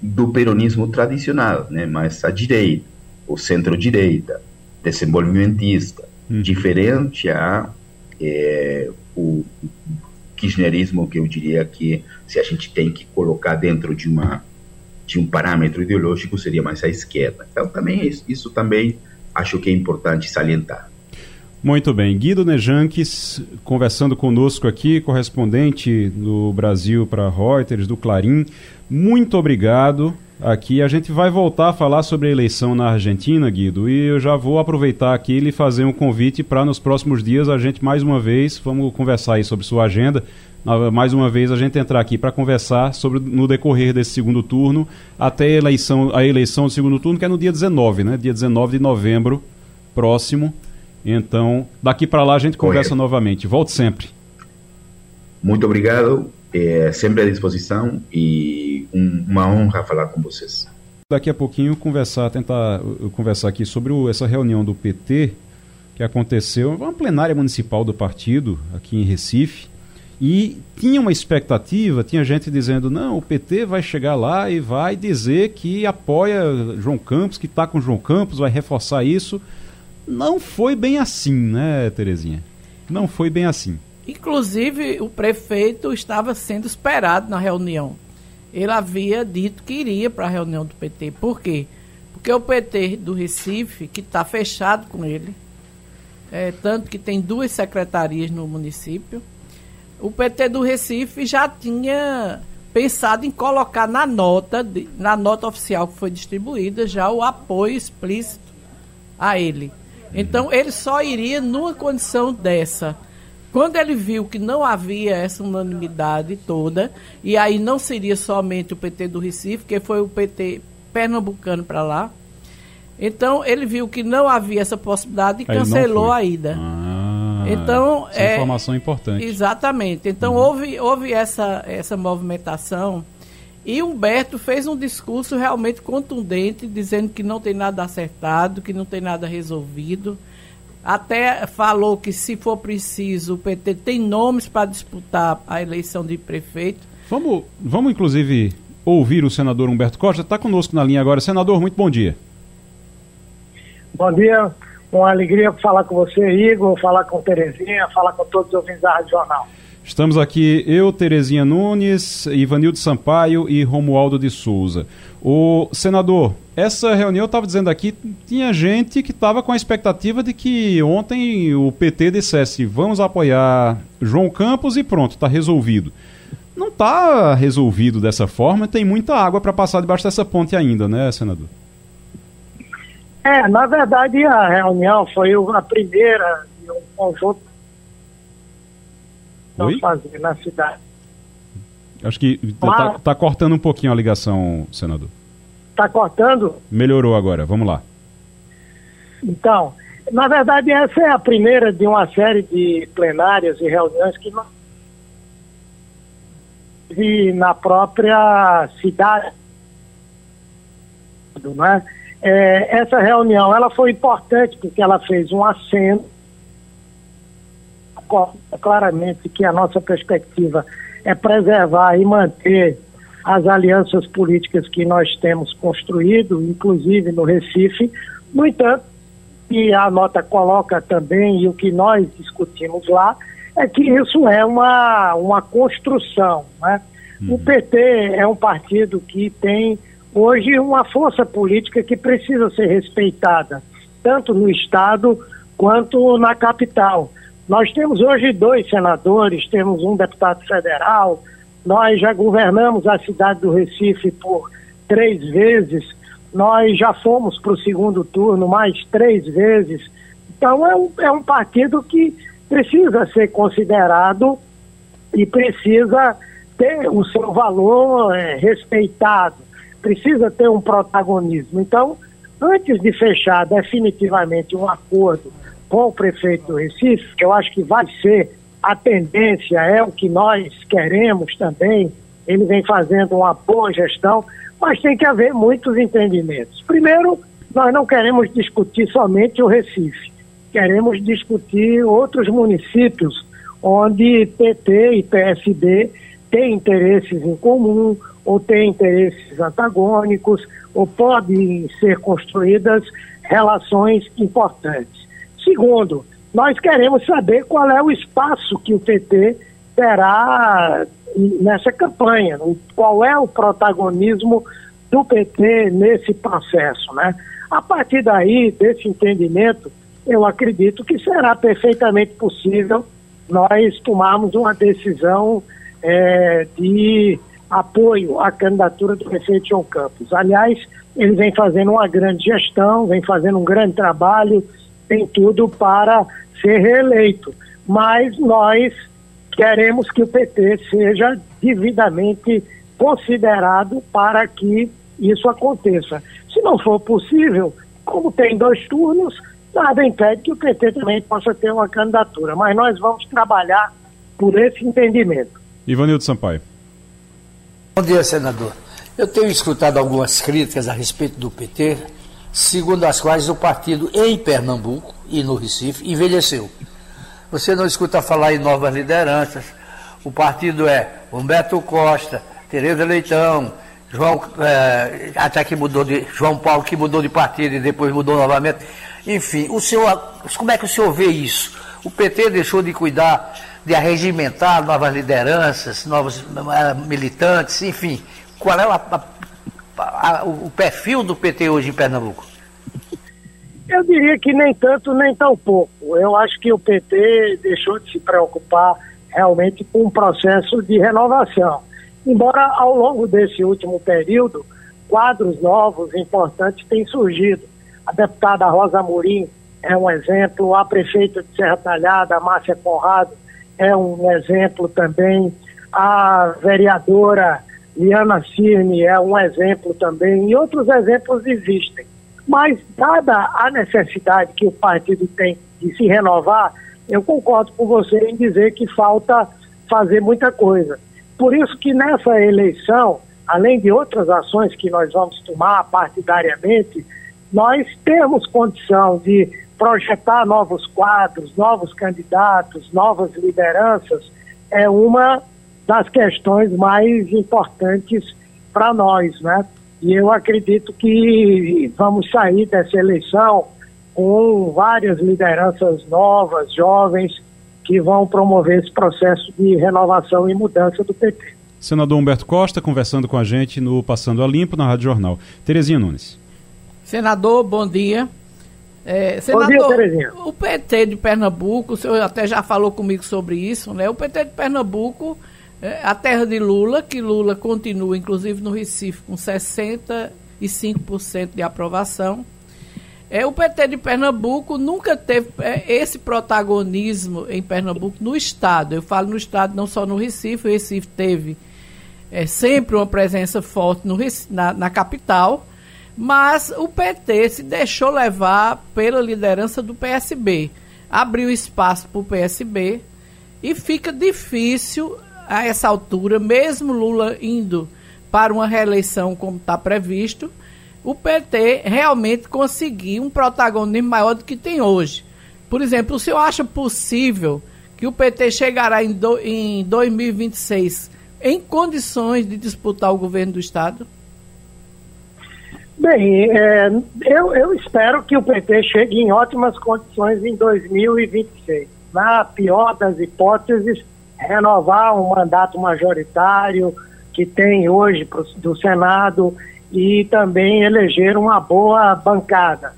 do peronismo tradicional, né? Mas à direita, o centro-direita, desenvolvimentista, hum. diferente a é, o kirchnerismo que eu diria que se a gente tem que colocar dentro de uma de um parâmetro ideológico seria mais à esquerda. Então também isso, isso também acho que é importante salientar. Muito bem. Guido Nejanques conversando conosco aqui, correspondente do Brasil para Reuters, do Clarim. Muito obrigado. Aqui a gente vai voltar a falar sobre a eleição na Argentina, Guido, e eu já vou aproveitar aqui e lhe fazer um convite para nos próximos dias a gente mais uma vez, vamos conversar aí sobre sua agenda, mais uma vez a gente entrar aqui para conversar sobre no decorrer desse segundo turno até a eleição, a eleição do segundo turno, que é no dia 19, né? Dia 19 de novembro próximo. Então, daqui para lá a gente conversa novamente. Volte sempre. Muito obrigado, é, sempre à disposição e um, uma honra falar com vocês. Daqui a pouquinho conversar, tentar uh, conversar aqui sobre o, essa reunião do PT que aconteceu, uma plenária municipal do partido aqui em Recife. E tinha uma expectativa, tinha gente dizendo: não, o PT vai chegar lá e vai dizer que apoia João Campos, que está com João Campos, vai reforçar isso. Não foi bem assim, né, Terezinha? Não foi bem assim. Inclusive, o prefeito estava sendo esperado na reunião. Ele havia dito que iria para a reunião do PT. Por quê? Porque o PT do Recife, que está fechado com ele, é, tanto que tem duas secretarias no município, o PT do Recife já tinha pensado em colocar na nota, na nota oficial que foi distribuída, já o apoio explícito a ele. Então ele só iria numa condição dessa. Quando ele viu que não havia essa unanimidade toda, e aí não seria somente o PT do Recife, que foi o PT pernambucano para lá, então ele viu que não havia essa possibilidade e cancelou a ida. Ah, então essa é informação importante. Exatamente. Então uhum. houve, houve essa, essa movimentação e Humberto fez um discurso realmente contundente, dizendo que não tem nada acertado, que não tem nada resolvido. Até falou que, se for preciso, o PT tem nomes para disputar a eleição de prefeito. Vamos, vamos inclusive, ouvir o senador Humberto Costa. Está conosco na linha agora. Senador, muito bom dia. Bom dia. Uma alegria falar com você, Igor, falar com Terezinha, falar com todos os ouvintes da Rádio Jornal. Estamos aqui, eu, Terezinha Nunes, Ivanildo Sampaio e Romualdo de Souza. O senador, essa reunião eu estava dizendo aqui, tinha gente que estava com a expectativa de que ontem o PT dissesse vamos apoiar João Campos e pronto, está resolvido. Não está resolvido dessa forma, tem muita água para passar debaixo dessa ponte ainda, né, senador? É, na verdade a reunião foi a primeira de um conjunto Oi? fazer na cidade. Acho que está tá cortando um pouquinho a ligação, senador. Está cortando? Melhorou agora, vamos lá. Então, na verdade, essa é a primeira de uma série de plenárias e reuniões que nós e na própria cidade, não é? é? Essa reunião ela foi importante porque ela fez um aceno claramente que a nossa perspectiva é preservar e manter as alianças políticas que nós temos construído, inclusive no Recife. No entanto, e a nota coloca também, e o que nós discutimos lá, é que isso é uma, uma construção. Né? Uhum. O PT é um partido que tem hoje uma força política que precisa ser respeitada, tanto no Estado quanto na capital. Nós temos hoje dois senadores, temos um deputado federal, nós já governamos a cidade do Recife por três vezes, nós já fomos para o segundo turno mais três vezes. Então é um, é um partido que precisa ser considerado e precisa ter o seu valor é, respeitado, precisa ter um protagonismo. Então, antes de fechar definitivamente um acordo com o prefeito do Recife, que eu acho que vai ser a tendência, é o que nós queremos também, ele vem fazendo uma boa gestão, mas tem que haver muitos entendimentos. Primeiro, nós não queremos discutir somente o Recife, queremos discutir outros municípios onde PT e PSD têm interesses em comum, ou têm interesses antagônicos, ou podem ser construídas relações importantes. Segundo, nós queremos saber qual é o espaço que o PT terá nessa campanha, qual é o protagonismo do PT nesse processo, né? A partir daí, desse entendimento, eu acredito que será perfeitamente possível nós tomarmos uma decisão é, de apoio à candidatura do prefeito João Campos. Aliás, ele vem fazendo uma grande gestão, vem fazendo um grande trabalho, tem tudo para ser reeleito. Mas nós queremos que o PT seja devidamente considerado para que isso aconteça. Se não for possível, como tem dois turnos, nada impede que o PT também possa ter uma candidatura. Mas nós vamos trabalhar por esse entendimento. Ivanildo Sampaio. Bom dia, senador. Eu tenho escutado algumas críticas a respeito do PT, segundo as quais o partido em Pernambuco e no Recife envelheceu. Você não escuta falar em novas lideranças. O partido é Humberto Costa, Tereza Leitão, João, é, até que mudou de. João Paulo que mudou de partido e depois mudou novamente. Enfim, o senhor, como é que o senhor vê isso? O PT deixou de cuidar de arregimentar novas lideranças, novos uh, militantes, enfim. Qual é a, a, o perfil do PT hoje em Pernambuco? Eu diria que nem tanto, nem tão pouco. Eu acho que o PT deixou de se preocupar realmente com um processo de renovação. Embora ao longo desse último período, quadros novos importantes têm surgido. A deputada Rosa Amorim é um exemplo, a prefeita de Serra Talhada, Márcia Conrado, é um exemplo também. A vereadora Liana Cirne é um exemplo também, e outros exemplos existem. Mas, dada a necessidade que o partido tem de se renovar, eu concordo com você em dizer que falta fazer muita coisa. Por isso que nessa eleição, além de outras ações que nós vamos tomar partidariamente, nós temos condição de projetar novos quadros, novos candidatos, novas lideranças, é uma das questões mais importantes para nós, né? E eu acredito que vamos sair dessa eleição com várias lideranças novas, jovens, que vão promover esse processo de renovação e mudança do PT. Senador Humberto Costa conversando com a gente no Passando a Limpo na Rádio Jornal. Terezinha Nunes. Senador, bom dia. É, senador, Bom dia, Terezinha. O PT de Pernambuco, o senhor até já falou comigo sobre isso, né? O PT de Pernambuco, a terra de Lula, que Lula continua, inclusive no Recife, com 65% de aprovação. É, o PT de Pernambuco nunca teve é, esse protagonismo em Pernambuco no Estado. Eu falo no Estado, não só no Recife. O Recife teve é, sempre uma presença forte no, na, na capital mas o PT se deixou levar pela liderança do PSB. Abriu espaço para o PSB e fica difícil a essa altura, mesmo Lula indo para uma reeleição como está previsto, o PT realmente conseguir um protagonismo maior do que tem hoje. Por exemplo, o senhor acha possível que o PT chegará em, do, em 2026 em condições de disputar o governo do Estado? Bem, é, eu, eu espero que o PT chegue em ótimas condições em 2026. Na pior das hipóteses, renovar um mandato majoritário que tem hoje pro, do Senado e também eleger uma boa bancada.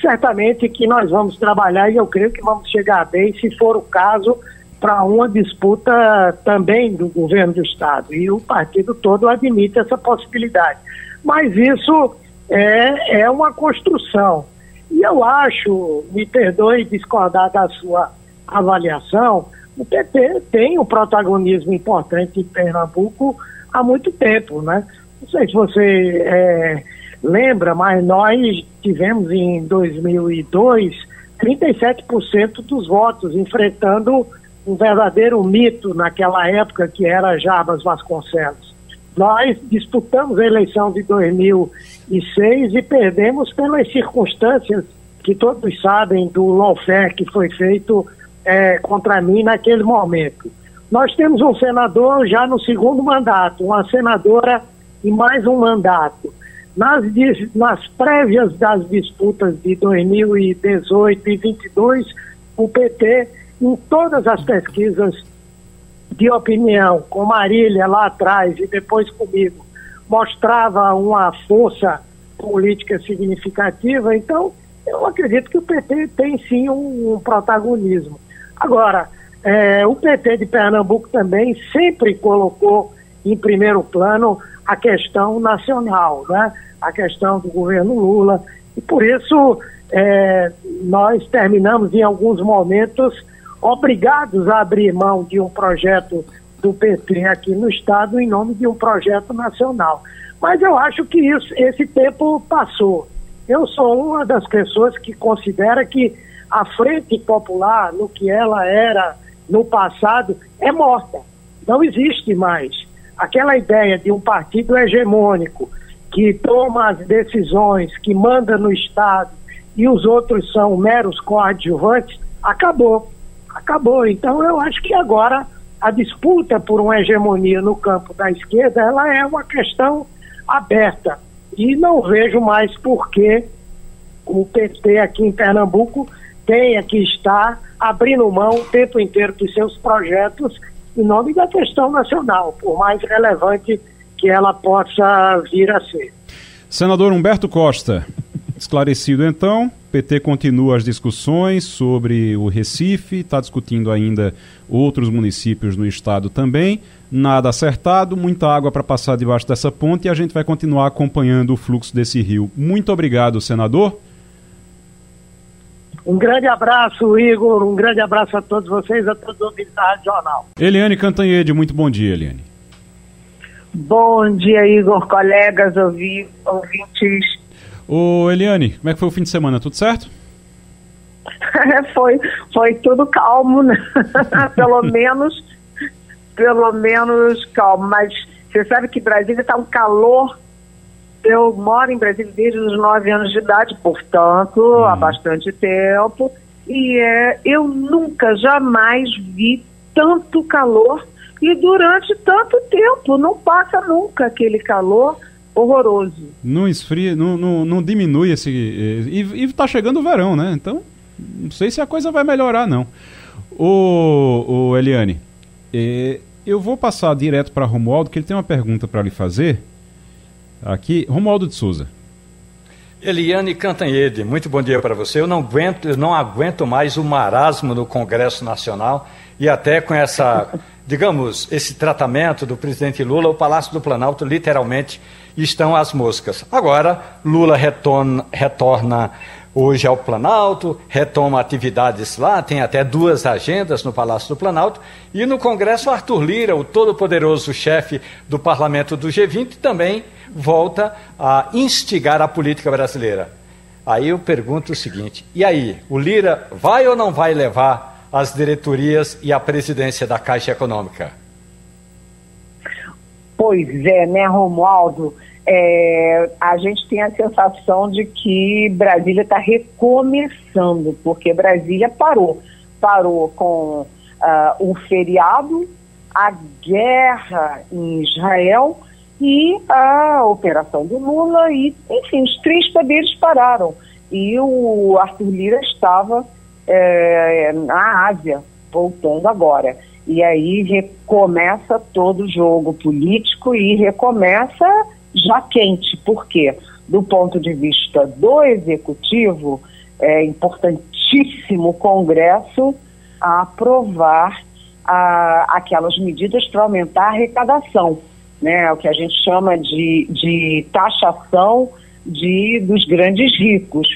Certamente que nós vamos trabalhar e eu creio que vamos chegar bem, se for o caso, para uma disputa também do governo do Estado. E o partido todo admite essa possibilidade. Mas isso é, é uma construção. E eu acho, me perdoe discordar da sua avaliação, o PT tem um protagonismo importante em Pernambuco há muito tempo, né? Não sei se você é, lembra, mas nós tivemos em 2002 37% dos votos, enfrentando um verdadeiro mito naquela época que era Jarbas Vasconcelos. Nós disputamos a eleição de 2006 e perdemos pelas circunstâncias que todos sabem do lawfare que foi feito é, contra mim naquele momento. Nós temos um senador já no segundo mandato, uma senadora e mais um mandato. Nas, nas prévias das disputas de 2018 e 2022, o PT, em todas as pesquisas de opinião, com Marília lá atrás e depois comigo, mostrava uma força política significativa. Então, eu acredito que o PT tem sim um, um protagonismo. Agora, é, o PT de Pernambuco também sempre colocou em primeiro plano a questão nacional, né? a questão do governo Lula. E por isso é, nós terminamos em alguns momentos obrigados a abrir mão de um projeto do PT aqui no Estado em nome de um projeto nacional. Mas eu acho que isso, esse tempo passou. Eu sou uma das pessoas que considera que a Frente Popular, no que ela era no passado, é morta. Não existe mais. Aquela ideia de um partido hegemônico que toma as decisões, que manda no Estado e os outros são meros coadjuvantes, acabou. Acabou. Então eu acho que agora a disputa por uma hegemonia no campo da esquerda, ela é uma questão aberta. E não vejo mais por que o PT aqui em Pernambuco tenha que estar abrindo mão o tempo inteiro dos seus projetos em nome da questão nacional, por mais relevante que ela possa vir a ser. Senador Humberto Costa, esclarecido então, PT continua as discussões sobre o Recife, está discutindo ainda outros municípios no estado também. Nada acertado, muita água para passar debaixo dessa ponte e a gente vai continuar acompanhando o fluxo desse rio. Muito obrigado, senador. Um grande abraço, Igor. Um grande abraço a todos vocês, a todos os ouvintes da Rádio Jornal. Eliane Cantanhede, muito bom dia, Eliane. Bom dia, Igor, colegas, ouvintes. Ô, Eliane, como é que foi o fim de semana? Tudo certo? [laughs] foi, foi tudo calmo, né? [laughs] pelo [laughs] menos, pelo menos calmo. Mas você sabe que Brasília está um calor. Eu moro em Brasília desde os nove anos de idade, portanto, hum. há bastante tempo. E é, eu nunca, jamais vi tanto calor e durante tanto tempo. Não passa nunca aquele calor horroroso. Não esfria, não, não, não diminui esse. E, está chegando o verão, né? Então, não sei se a coisa vai melhorar, não. Ô, ô Eliane, é, eu vou passar direto para Romualdo, que ele tem uma pergunta para lhe fazer. Aqui, Romualdo de Souza. Eliane Cantanhede, muito bom dia para você. Eu não aguento, eu não aguento mais o marasmo no Congresso Nacional e até com essa, [laughs] digamos, esse tratamento do presidente Lula, o Palácio do Planalto literalmente estão as moscas. Agora, Lula retorna, retorna hoje ao Planalto, retoma atividades lá, tem até duas agendas no Palácio do Planalto, e no Congresso, Arthur Lira, o todo-poderoso chefe do parlamento do G20, também volta a instigar a política brasileira. Aí eu pergunto o seguinte: e aí, o Lira vai ou não vai levar as diretorias e a presidência da Caixa Econômica? Pois é, né, Romualdo? É, a gente tem a sensação de que Brasília está recomeçando, porque Brasília parou. Parou com uh, o feriado, a guerra em Israel e a operação do Lula, e, enfim, os três poderes pararam. E o Arthur Lira estava é, na Ásia, voltando agora. E aí recomeça todo o jogo político e recomeça já quente. Por quê? Do ponto de vista do executivo, é importantíssimo o Congresso aprovar a, aquelas medidas para aumentar a arrecadação, né? O que a gente chama de, de taxação de, dos grandes ricos,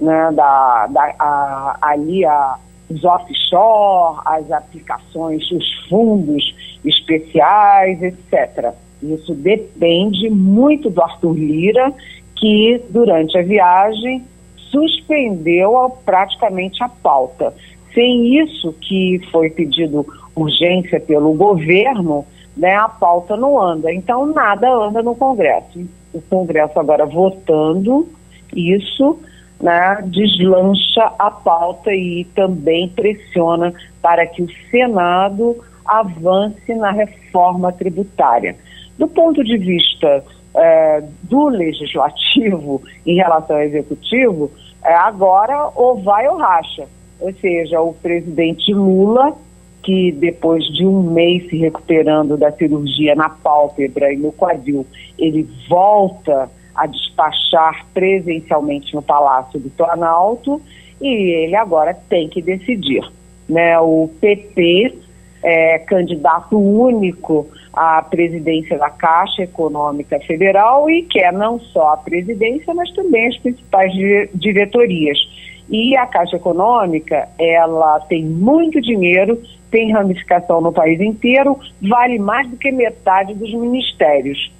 né? Da, da, a, ali a, os offshore, as aplicações, os fundos especiais, etc. Isso depende muito do Arthur Lira, que durante a viagem suspendeu praticamente a pauta. Sem isso que foi pedido urgência pelo governo, né, a pauta não anda. Então nada anda no Congresso. O Congresso agora votando isso, né, deslancha a pauta e também pressiona para que o Senado avance na reforma tributária. Do ponto de vista é, do legislativo em relação ao executivo, é, agora ou vai ou racha. Ou seja, o presidente Lula, que depois de um mês se recuperando da cirurgia na pálpebra e no quadril, ele volta a despachar presencialmente no Palácio do Planalto e ele agora tem que decidir. Né? O PP é candidato único à presidência da Caixa Econômica Federal e quer não só a presidência, mas também as principais diretorias. E a Caixa Econômica, ela tem muito dinheiro, tem ramificação no país inteiro, vale mais do que metade dos ministérios.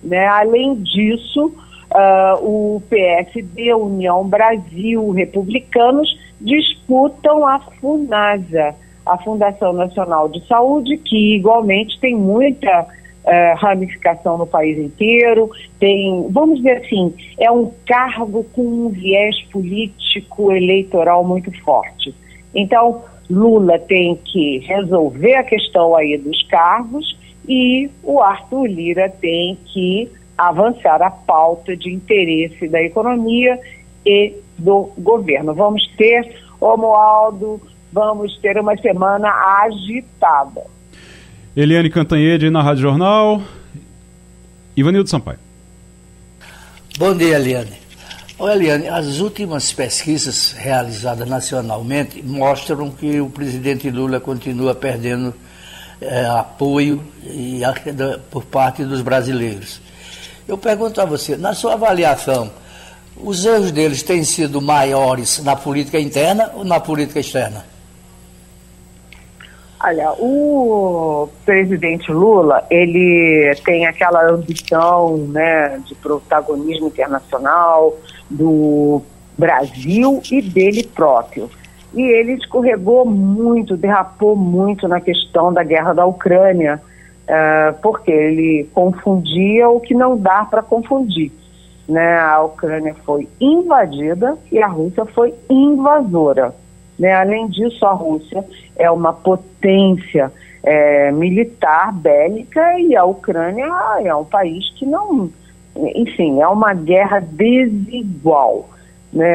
Né? Além disso, uh, o PSD, União Brasil, republicanos disputam a FUNASA, a Fundação Nacional de Saúde, que igualmente tem muita uh, ramificação no país inteiro, tem, vamos dizer assim, é um cargo com um viés político eleitoral muito forte. Então, Lula tem que resolver a questão aí dos cargos e o Arthur Lira tem que avançar a pauta de interesse da economia e do governo. Vamos ter, Romualdo, vamos ter uma semana agitada. Eliane Cantanhede na Rádio Jornal. Ivanildo Sampaio. Bom dia, Eliane. Olha, Eliane, as últimas pesquisas realizadas nacionalmente mostram que o presidente Lula continua perdendo é, apoio e, por parte dos brasileiros. Eu pergunto a você, na sua avaliação, os erros deles têm sido maiores na política interna ou na política externa? Olha, o presidente Lula, ele tem aquela ambição né, de protagonismo internacional do Brasil e dele próprio. E ele escorregou muito, derrapou muito na questão da guerra da Ucrânia, uh, porque ele confundia o que não dá para confundir. Né? A Ucrânia foi invadida e a Rússia foi invasora. Né? Além disso, a Rússia é uma potência é, militar, bélica, e a Ucrânia é um país que não. Enfim, é uma guerra desigual. Né?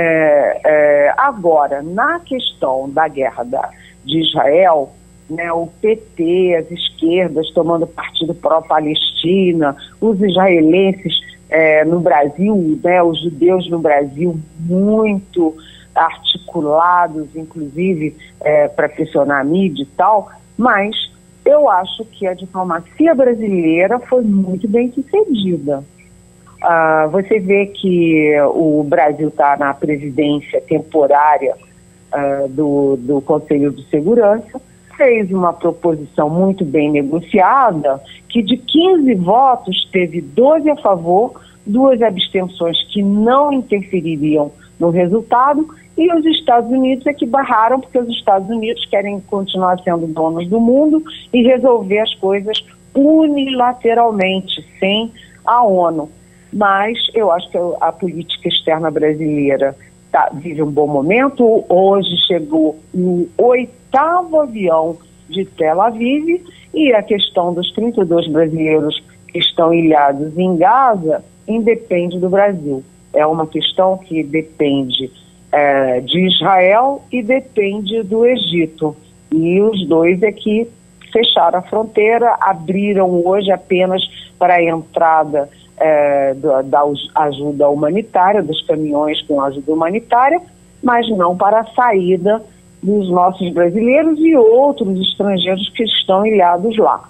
É, agora, na questão da guerra da, de Israel, né, o PT, as esquerdas tomando partido pró-Palestina, os israelenses é, no Brasil, né, os judeus no Brasil muito articulados, inclusive é, para pressionar a mídia e tal, mas eu acho que a diplomacia brasileira foi muito bem sucedida. Ah, você vê que o Brasil está na presidência temporária ah, do, do Conselho de Segurança, fez uma proposição muito bem negociada, que de 15 votos teve 12 a favor, duas abstenções que não interfeririam no resultado e os Estados Unidos é que barraram, porque os Estados Unidos querem continuar sendo donos do mundo e resolver as coisas unilateralmente, sem a ONU. Mas eu acho que a política externa brasileira tá, vive um bom momento. Hoje chegou o oitavo avião de Tel Aviv e a questão dos 32 brasileiros que estão ilhados em Gaza independe do Brasil. É uma questão que depende é, de Israel e depende do Egito. E os dois é que fecharam a fronteira, abriram hoje apenas para a entrada é, da, da, ajuda humanitária, dos caminhões com ajuda humanitária, mas não para a saída dos nossos brasileiros e outros estrangeiros que estão ilhados lá.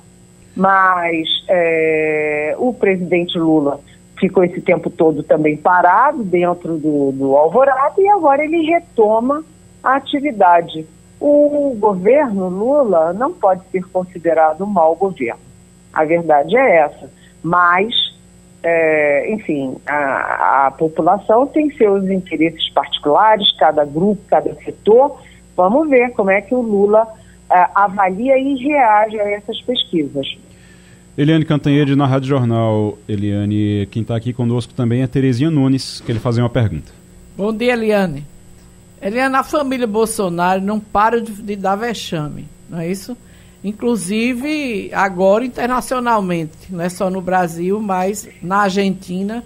Mas é, o presidente Lula ficou esse tempo todo também parado dentro do, do Alvorada e agora ele retoma a atividade. O governo Lula não pode ser considerado um mau governo. A verdade é essa. Mas é, enfim, a, a população tem seus interesses particulares, cada grupo, cada setor. Vamos ver como é que o Lula é, avalia e reage a essas pesquisas. Eliane Cantanhede na Rádio Jornal. Eliane, quem está aqui conosco também é Terezinha Nunes, que ele fazer uma pergunta. Bom dia, Eliane. Eliane, a família Bolsonaro não para de, de dar vexame, não é isso? Inclusive, agora internacionalmente, não é só no Brasil, mas na Argentina,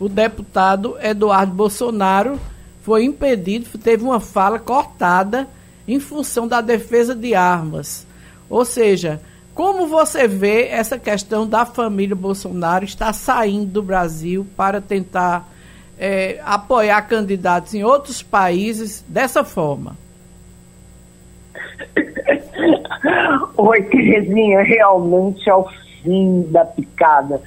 o deputado Eduardo Bolsonaro foi impedido, teve uma fala cortada em função da defesa de armas. Ou seja, como você vê essa questão da família Bolsonaro estar saindo do Brasil para tentar é, apoiar candidatos em outros países dessa forma? [laughs] Oi, Terezinha, realmente é o fim da picada.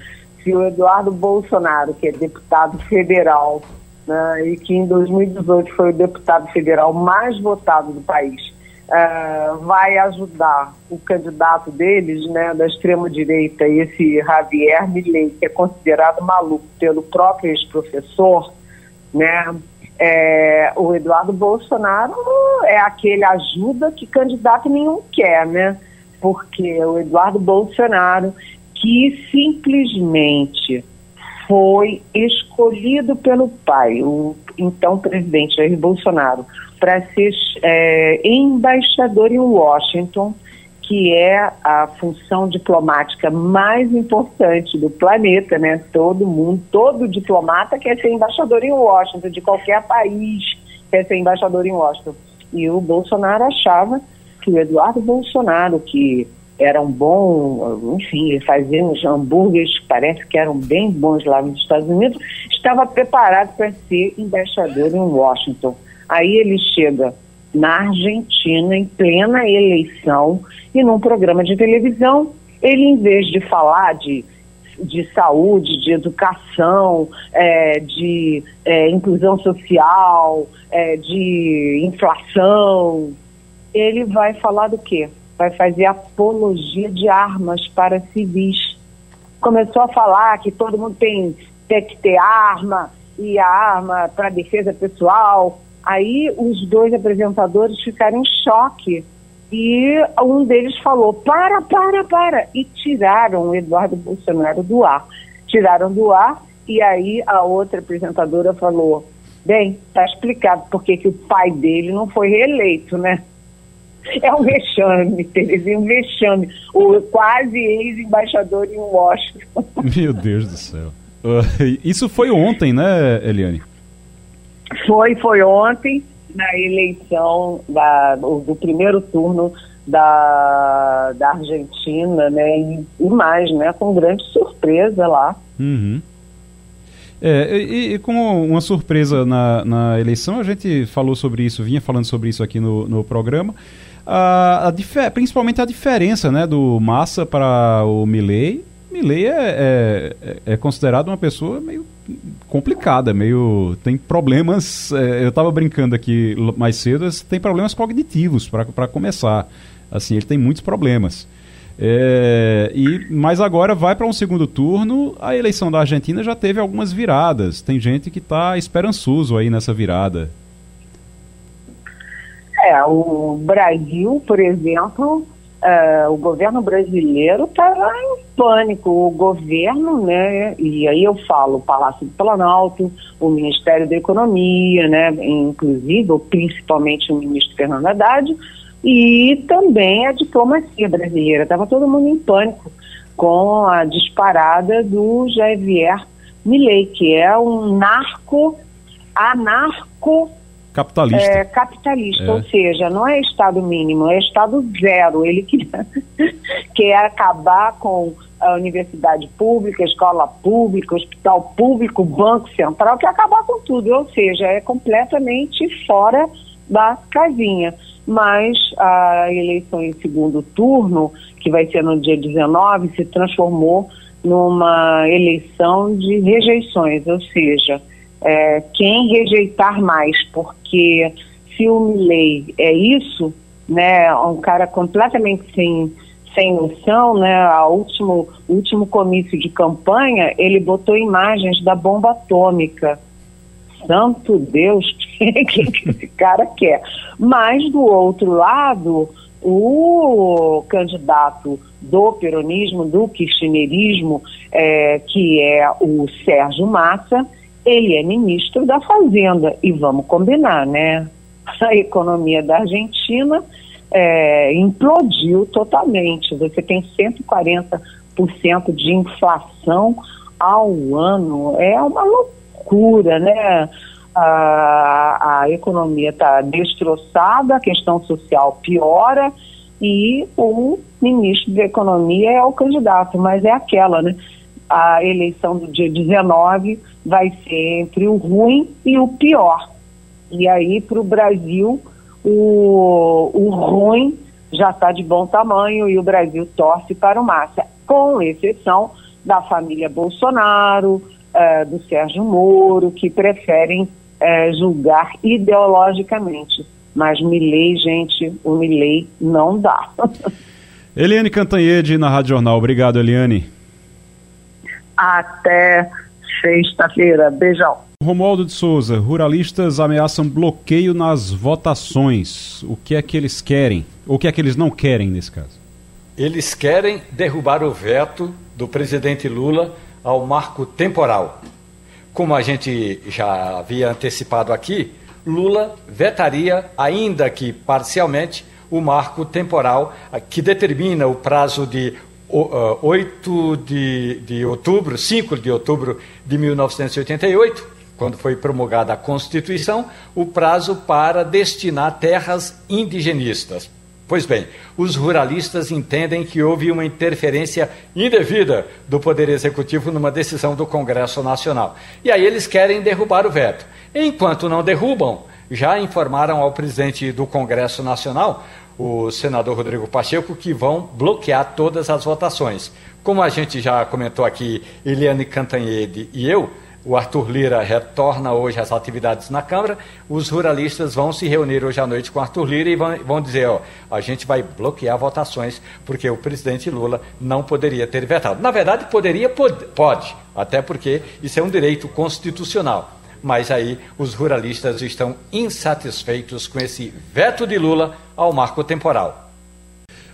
Se o Eduardo Bolsonaro, que é deputado federal, né, e que em 2018 foi o deputado federal mais votado do país, uh, vai ajudar o candidato deles, né, da extrema-direita, esse Javier Milei, que é considerado maluco pelo próprio ex-professor, né, é, o Eduardo Bolsonaro é aquele ajuda que candidato nenhum quer, né? Porque o Eduardo Bolsonaro, que simplesmente foi escolhido pelo pai, o então presidente Jair Bolsonaro, para ser é, embaixador em Washington, que é a função diplomática mais importante do planeta, né? Todo mundo, todo diplomata quer ser embaixador em Washington, de qualquer país quer ser embaixador em Washington. E o Bolsonaro achava que o Eduardo Bolsonaro, que era um bom, enfim, ele fazia uns hambúrgueres que parece que eram bem bons lá nos Estados Unidos, estava preparado para ser embaixador em Washington. Aí ele chega na Argentina, em plena eleição, e num programa de televisão, ele, em vez de falar de, de saúde, de educação, é, de é, inclusão social, é, de inflação, ele vai falar do quê? Vai fazer apologia de armas para civis. Começou a falar que todo mundo tem, tem que ter arma, e a arma para defesa pessoal, Aí os dois apresentadores ficaram em choque e um deles falou: para, para, para! E tiraram o Eduardo Bolsonaro do ar. Tiraram do ar e aí a outra apresentadora falou: bem, está explicado por que o pai dele não foi reeleito, né? [laughs] É um vexame, Terezinha, um vexame. O quase ex-embaixador em Washington. [laughs] Meu Deus do céu. Uh, isso foi ontem, né, Eliane? Foi, foi ontem, na eleição da, do, do primeiro turno da, da Argentina, né? E, e, mais, né? Com grande surpresa lá. Uhum. É, e, e, com uma surpresa na, na eleição, a gente falou sobre isso, vinha falando sobre isso aqui no, no programa. A, a principalmente a diferença né, do Massa para o Milley. Milley é, é, é considerado uma pessoa meio complicada, meio. tem problemas. É, eu estava brincando aqui mais cedo, tem problemas cognitivos para começar. Assim, ele tem muitos problemas. É, e Mas agora vai para um segundo turno. A eleição da Argentina já teve algumas viradas. Tem gente que está esperançoso aí nessa virada. É, o Brasil, por exemplo, uh, o governo brasileiro está em pânico. O governo, né, e aí eu falo o Palácio do Planalto, o Ministério da Economia, né, inclusive, ou principalmente o ministro Fernando Haddad, e também a diplomacia brasileira. Estava todo mundo em pânico com a disparada do Javier Milei, que é um narco, anarco Capitalista. É, capitalista, é. ou seja, não é Estado mínimo, é Estado zero. Ele quer, [laughs] quer acabar com a universidade pública, escola pública, hospital público, banco central, quer acabar com tudo, ou seja, é completamente fora da casinha. Mas a eleição em segundo turno, que vai ser no dia 19, se transformou numa eleição de rejeições, ou seja, é, quem rejeitar mais, porque se o Milley é isso, né, um cara completamente sem, sem noção, né? A último, último comício de campanha, ele botou imagens da bomba atômica. Santo Deus, [laughs] o que esse cara quer? Mas, do outro lado, o candidato do peronismo, do kirchnerismo, é, que é o Sérgio Massa, ele é ministro da Fazenda. E vamos combinar, né? [laughs] A economia da Argentina é, implodiu totalmente. Você tem 140% de inflação ao ano. É uma loucura, né? A, a economia está destroçada, a questão social piora e o ministro da Economia é o candidato, mas é aquela, né? A eleição do dia 19 vai ser entre o ruim e o pior. E aí, para o Brasil, o, ruim já está de bom tamanho e o Brasil torce para o Massa, com exceção da família Bolsonaro, eh, do Sérgio Moro, que preferem eh, julgar ideologicamente. Mas Milley, gente, o Milley não dá. [laughs] Eliane Cantanhede na Rádio Jornal. Obrigado, Eliane. Até sexta-feira. Beijão. Romualdo de Souza, ruralistas ameaçam bloqueio nas votações. O que é que eles querem? O que é que eles não querem nesse caso? Eles querem derrubar o veto do presidente Lula ao marco temporal. Como a gente já havia antecipado aqui, Lula vetaria, ainda que parcialmente, o marco temporal que determina o prazo de 8 de, de outubro, 5 de outubro de 1988, quando foi promulgada a Constituição, o prazo para destinar terras indigenistas. Pois bem, os ruralistas entendem que houve uma interferência indevida do Poder Executivo numa decisão do Congresso Nacional. E aí eles querem derrubar o veto. Enquanto não derrubam, já informaram ao presidente do Congresso Nacional, o senador Rodrigo Pacheco, que vão bloquear todas as votações. Como a gente já comentou aqui, Eliane Cantanhede e eu, o Arthur Lira retorna hoje às atividades na Câmara. Os ruralistas vão se reunir hoje à noite com Arthur Lira e vão, vão dizer: ó, a gente vai bloquear votações porque o presidente Lula não poderia ter vetado. Na verdade, poderia, pode, pode até porque isso é um direito constitucional. Mas aí os ruralistas estão insatisfeitos com esse veto de Lula ao marco temporal.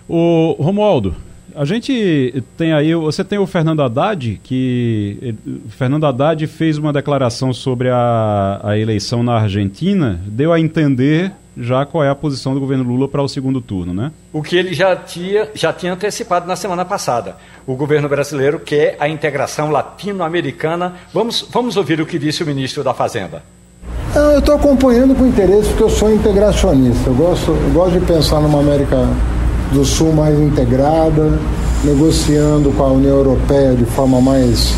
O Romualdo, a gente tem aí, você tem o Fernando Haddad, que Fernando Haddad fez uma declaração sobre a, a eleição na Argentina, deu a entender já qual é a posição do governo Lula para o segundo turno, né? O que ele já tinha, já tinha antecipado na semana passada. O governo brasileiro quer a integração latino-americana. Vamos, vamos ouvir o que disse o ministro da Fazenda. Eu estou acompanhando com interesse porque eu sou integracionista. Eu gosto, eu gosto de pensar numa América do Sul mais integrada, negociando com a União Europeia de forma mais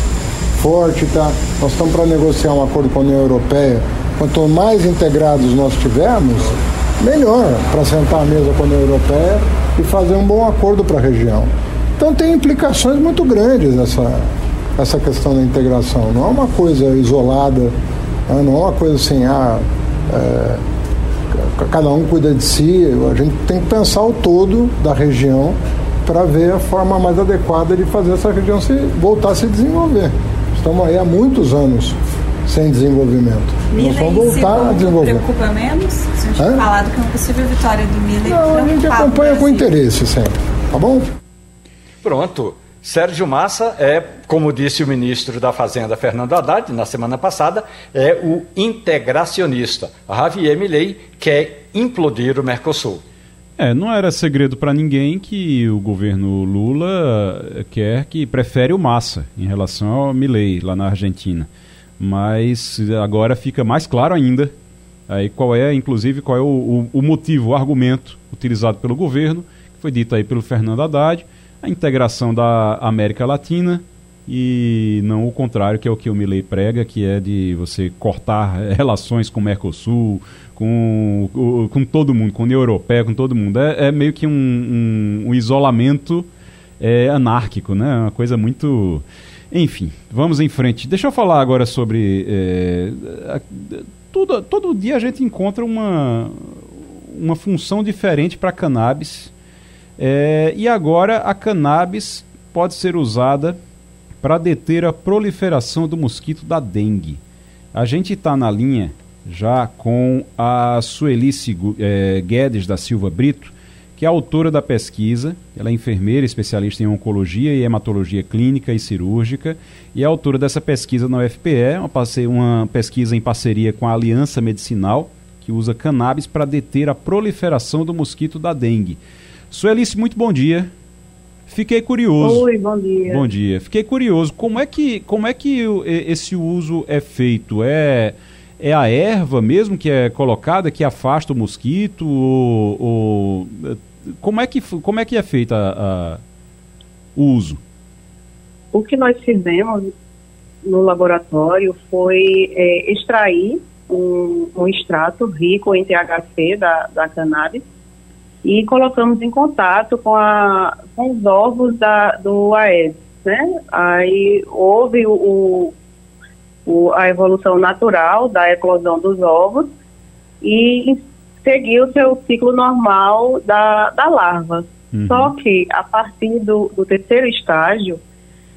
forte. Tá? Nós estamos para negociar um acordo com a União Europeia. Quanto mais integrados nós tivermos, melhor para sentar à mesa com a União Europeia e fazer um bom acordo para a região. Então tem implicações muito grandes essa, essa questão da integração. Não é uma coisa isolada, né? não é uma coisa assim, ah, é, cada um cuida de si, a gente tem que pensar o todo da região para ver a forma mais adequada de fazer essa região se, voltar a se desenvolver. Estamos aí há muitos anos sem desenvolvimento. Miller Nós vamos voltar a desenvolver. preocupa menos? Se a gente é? falado que é uma possível vitória do Miller. Não, a gente acompanha com interesse sempre, tá bom? Pronto. Sérgio Massa é, como disse o ministro da Fazenda Fernando Haddad na semana passada, é o integracionista. Javier Milei quer implodir o Mercosul. É, não era segredo para ninguém que o governo Lula quer que prefere o Massa em relação ao Milei lá na Argentina. Mas agora fica mais claro ainda aí qual é, inclusive, qual é o, o, o motivo, o argumento utilizado pelo governo, que foi dito aí pelo Fernando Haddad a integração da América Latina e não o contrário, que é o que o Milley prega, que é de você cortar relações com o Mercosul, com, com todo mundo, com a União Europeia, com todo mundo. É, é meio que um, um, um isolamento é, anárquico, né? Uma coisa muito... Enfim, vamos em frente. Deixa eu falar agora sobre... É, a, tudo, todo dia a gente encontra uma, uma função diferente para cannabis É, e agora a cannabis pode ser usada para deter a proliferação do mosquito da dengue. A gente está na linha já com a Suelice é, Guedes da Silva Brito, que é autora da pesquisa. Ela é enfermeira, especialista em oncologia e hematologia clínica e cirúrgica, e é autora dessa pesquisa na UFPE, uma, uma pesquisa em parceria com a Aliança Medicinal, que usa cannabis para deter a proliferação do mosquito da dengue. Suelice, muito bom dia. Fiquei curioso. Oi, bom dia. Bom dia. Fiquei curioso. Como é que, como é que esse uso é feito? É, é a erva mesmo que é colocada que afasta o mosquito? Ou, ou como, é que, como é que é feito o uso? O que nós fizemos no laboratório foi é, extrair um, um, extrato rico em THC da, da cannabis e colocamos em contato com, a, com os ovos da, do Aedes, né? Aí houve o, o, a evolução natural da eclosão dos ovos e seguiu o seu ciclo normal da, da larva. Uhum. Só que a partir do, do terceiro estágio,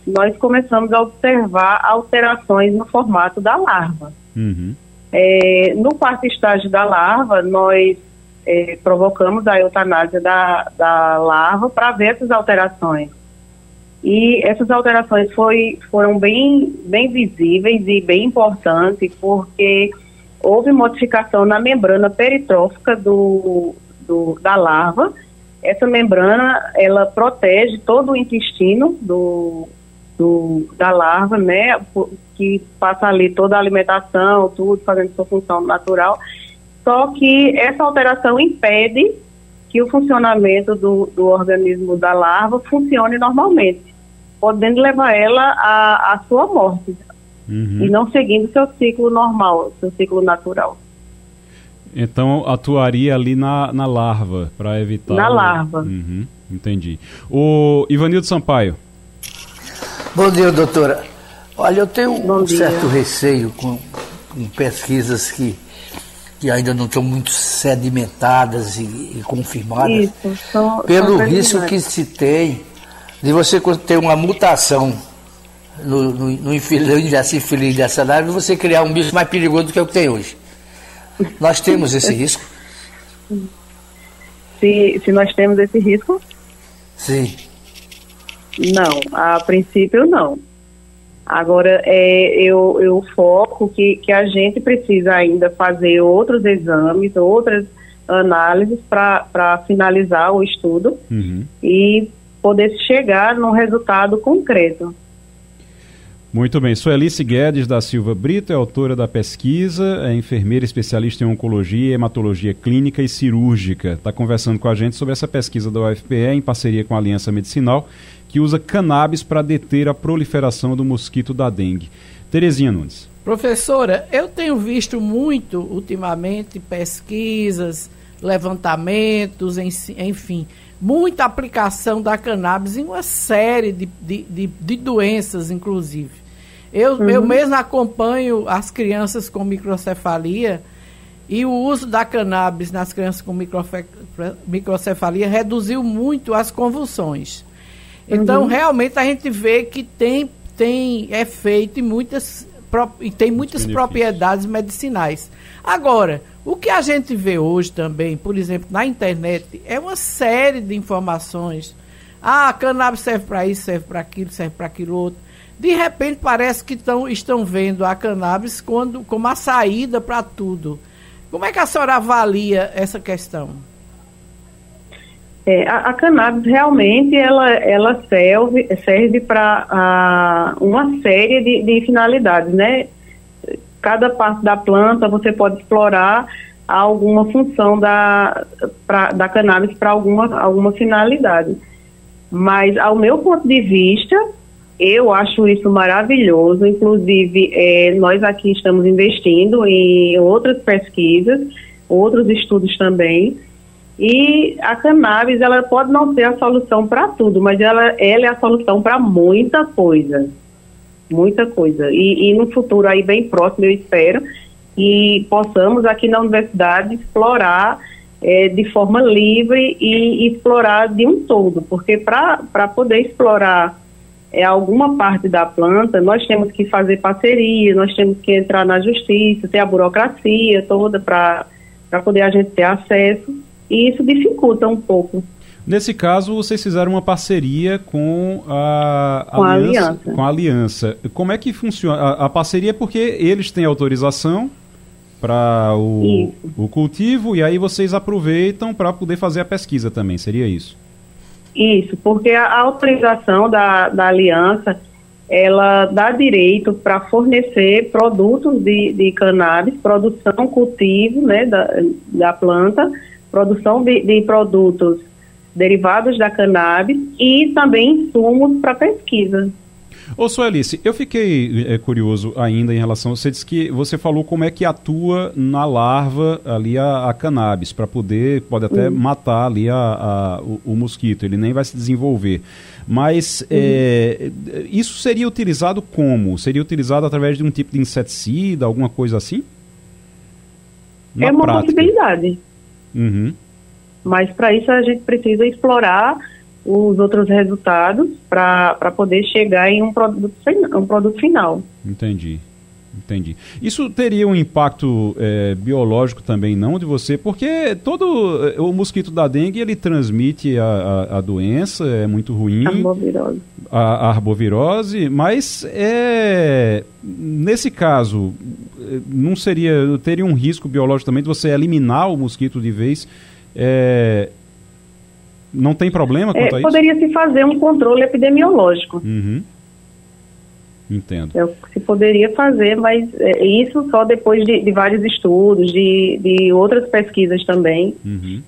nós começamos a observar alterações no formato da larva. Uhum. É, no quarto estágio da larva, nós é, provocamos a eutanásia da, da larva para ver essas alterações. E essas alterações foi, foram bem, bem visíveis e bem importantes, porque houve modificação na membrana peritrófica do, do, da larva. Essa membrana, ela protege todo o intestino do, do, da larva, né, que passa ali toda a alimentação, tudo, fazendo sua função natural. Só que essa alteração impede que o funcionamento do, do organismo da larva funcione normalmente, podendo levar ela à, à sua morte, uhum. e não seguindo seu ciclo normal, seu ciclo natural. Então atuaria ali na, na larva para evitar. Na o... larva. Uhum, entendi. O Ivanildo Sampaio. Bom dia, doutora. Olha, eu tenho Bom um dia. certo receio com, com pesquisas que que ainda não estão muito sedimentadas e, e confirmadas, Isso, são, pelo são risco que se tem de você ter uma mutação no, no, no infeliz dessa infeliz dessa nave e você criar um bicho mais perigoso do que o que tem hoje. Nós temos esse risco? Se, se nós temos esse risco? Sim. Não, a princípio não. Agora, é, eu, eu foco que, que a gente precisa ainda fazer outros exames, outras análises para finalizar o estudo uhum. e poder chegar num resultado concreto. Muito bem. Suelice Guedes da Silva Brito é autora da pesquisa, é enfermeira especialista em oncologia, hematologia clínica e cirúrgica. Está conversando com a gente sobre essa pesquisa da UFPE em parceria com a Aliança Medicinal que usa cannabis para deter a proliferação do mosquito da dengue. Terezinha Nunes. Professora, eu tenho visto muito ultimamente pesquisas, levantamentos, enfim, muita aplicação da cannabis em uma série de, de, de, de doenças, inclusive. Eu, uhum. eu mesmo acompanho as crianças com microcefalia e o uso da cannabis nas crianças com microcefalia reduziu muito as convulsões. Então, uhum. realmente, a gente vê que tem, tem efeito e muitas, e tem muitas propriedades medicinais. Agora, o que a gente vê hoje também, por exemplo, na internet, é uma série de informações. Ah, a cannabis serve para isso, serve para aquilo, serve para aquilo outro. De repente parece que tão, estão vendo a cannabis quando, como a saída para tudo. Como é que a senhora avalia essa questão? É, a, a, cannabis realmente ela, ela serve, serve para uma série de, de, finalidades, né? Cada parte da planta você pode explorar alguma função da, pra, da cannabis para alguma, alguma finalidade. Mas, ao meu ponto de vista, eu acho isso maravilhoso. Inclusive, é, nós aqui estamos investindo em outras pesquisas, outros estudos também e a cannabis, ela pode não ser a solução para tudo, mas ela, ela é a solução para muita coisa. Muita coisa. E, e no futuro aí bem próximo, eu espero, que possamos aqui na universidade explorar é, de forma livre e, e explorar de um todo, porque para poder explorar é, alguma parte da planta, nós temos que fazer parceria, nós temos que entrar na justiça, ter a burocracia toda para poder a gente ter acesso, e isso dificulta um pouco. Nesse caso, vocês fizeram uma parceria com a, com aliança, a aliança. Com a aliança. Como é que funciona? A, a parceria é porque eles têm autorização para o, o cultivo e aí vocês aproveitam para poder fazer a pesquisa também, seria isso? Isso, porque a autorização da, da aliança ela dá direito para fornecer produtos de, de cannabis, produção, cultivo né, da, da planta, produção de, de produtos derivados da cannabis e também insumos para pesquisa. Ô, Suelice, eu fiquei é, curioso ainda em relação. Você disse que você falou como é que atua na larva ali a, a cannabis, para poder, pode até uhum. matar ali a, a o, o, mosquito, ele nem vai se desenvolver. Mas uhum. é, isso seria utilizado como? Seria utilizado através de um tipo de inseticida, alguma coisa assim? Na é uma prática. possibilidade. Uhum. Mas para isso a gente precisa explorar os outros resultados para poder chegar em um produto, um produto final. Entendi. Entendi. Isso teria um impacto é, biológico também, não, de você? Porque todo é, o mosquito da dengue, ele transmite a, a, a doença, é muito ruim. Arbovirose. A, a arbovirose, mas é, nesse caso, não seria, teria um risco biológico também de você eliminar o mosquito de vez? É, não tem problema quanto é, a isso? Poderia se fazer um controle epidemiológico. Uhum. Entendo. É o que se poderia fazer, mas é, isso só depois de, de vários estudos, de, de, outras pesquisas também. Uhum.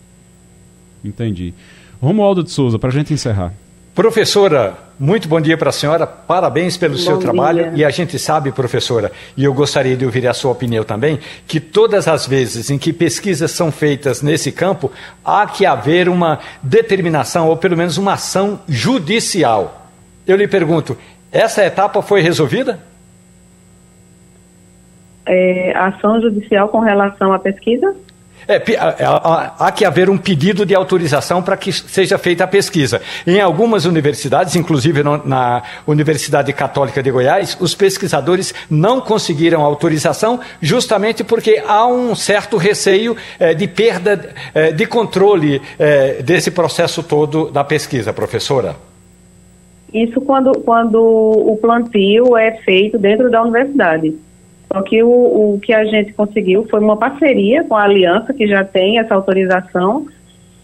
Entendi. Romualdo de Souza, para a gente encerrar. Professora, muito bom dia para a senhora, parabéns pelo bom seu trabalho. Dia. E a gente sabe, professora, e eu gostaria de ouvir a sua opinião também, que todas as vezes em que pesquisas são feitas nesse campo, há que haver uma determinação, ou pelo menos uma ação judicial. Eu lhe pergunto, essa etapa foi resolvida? É, ação judicial com relação à pesquisa? É, há que haver um pedido de autorização para que seja feita a pesquisa. Em algumas universidades, inclusive na Universidade Católica de Goiás, os pesquisadores não conseguiram autorização justamente porque há um certo receio é, de perda é, de controle é, desse processo todo da pesquisa, professora. Isso quando, quando o plantio é feito dentro da universidade. Só que o, o que a gente conseguiu foi uma parceria com a Aliança, que já tem essa autorização,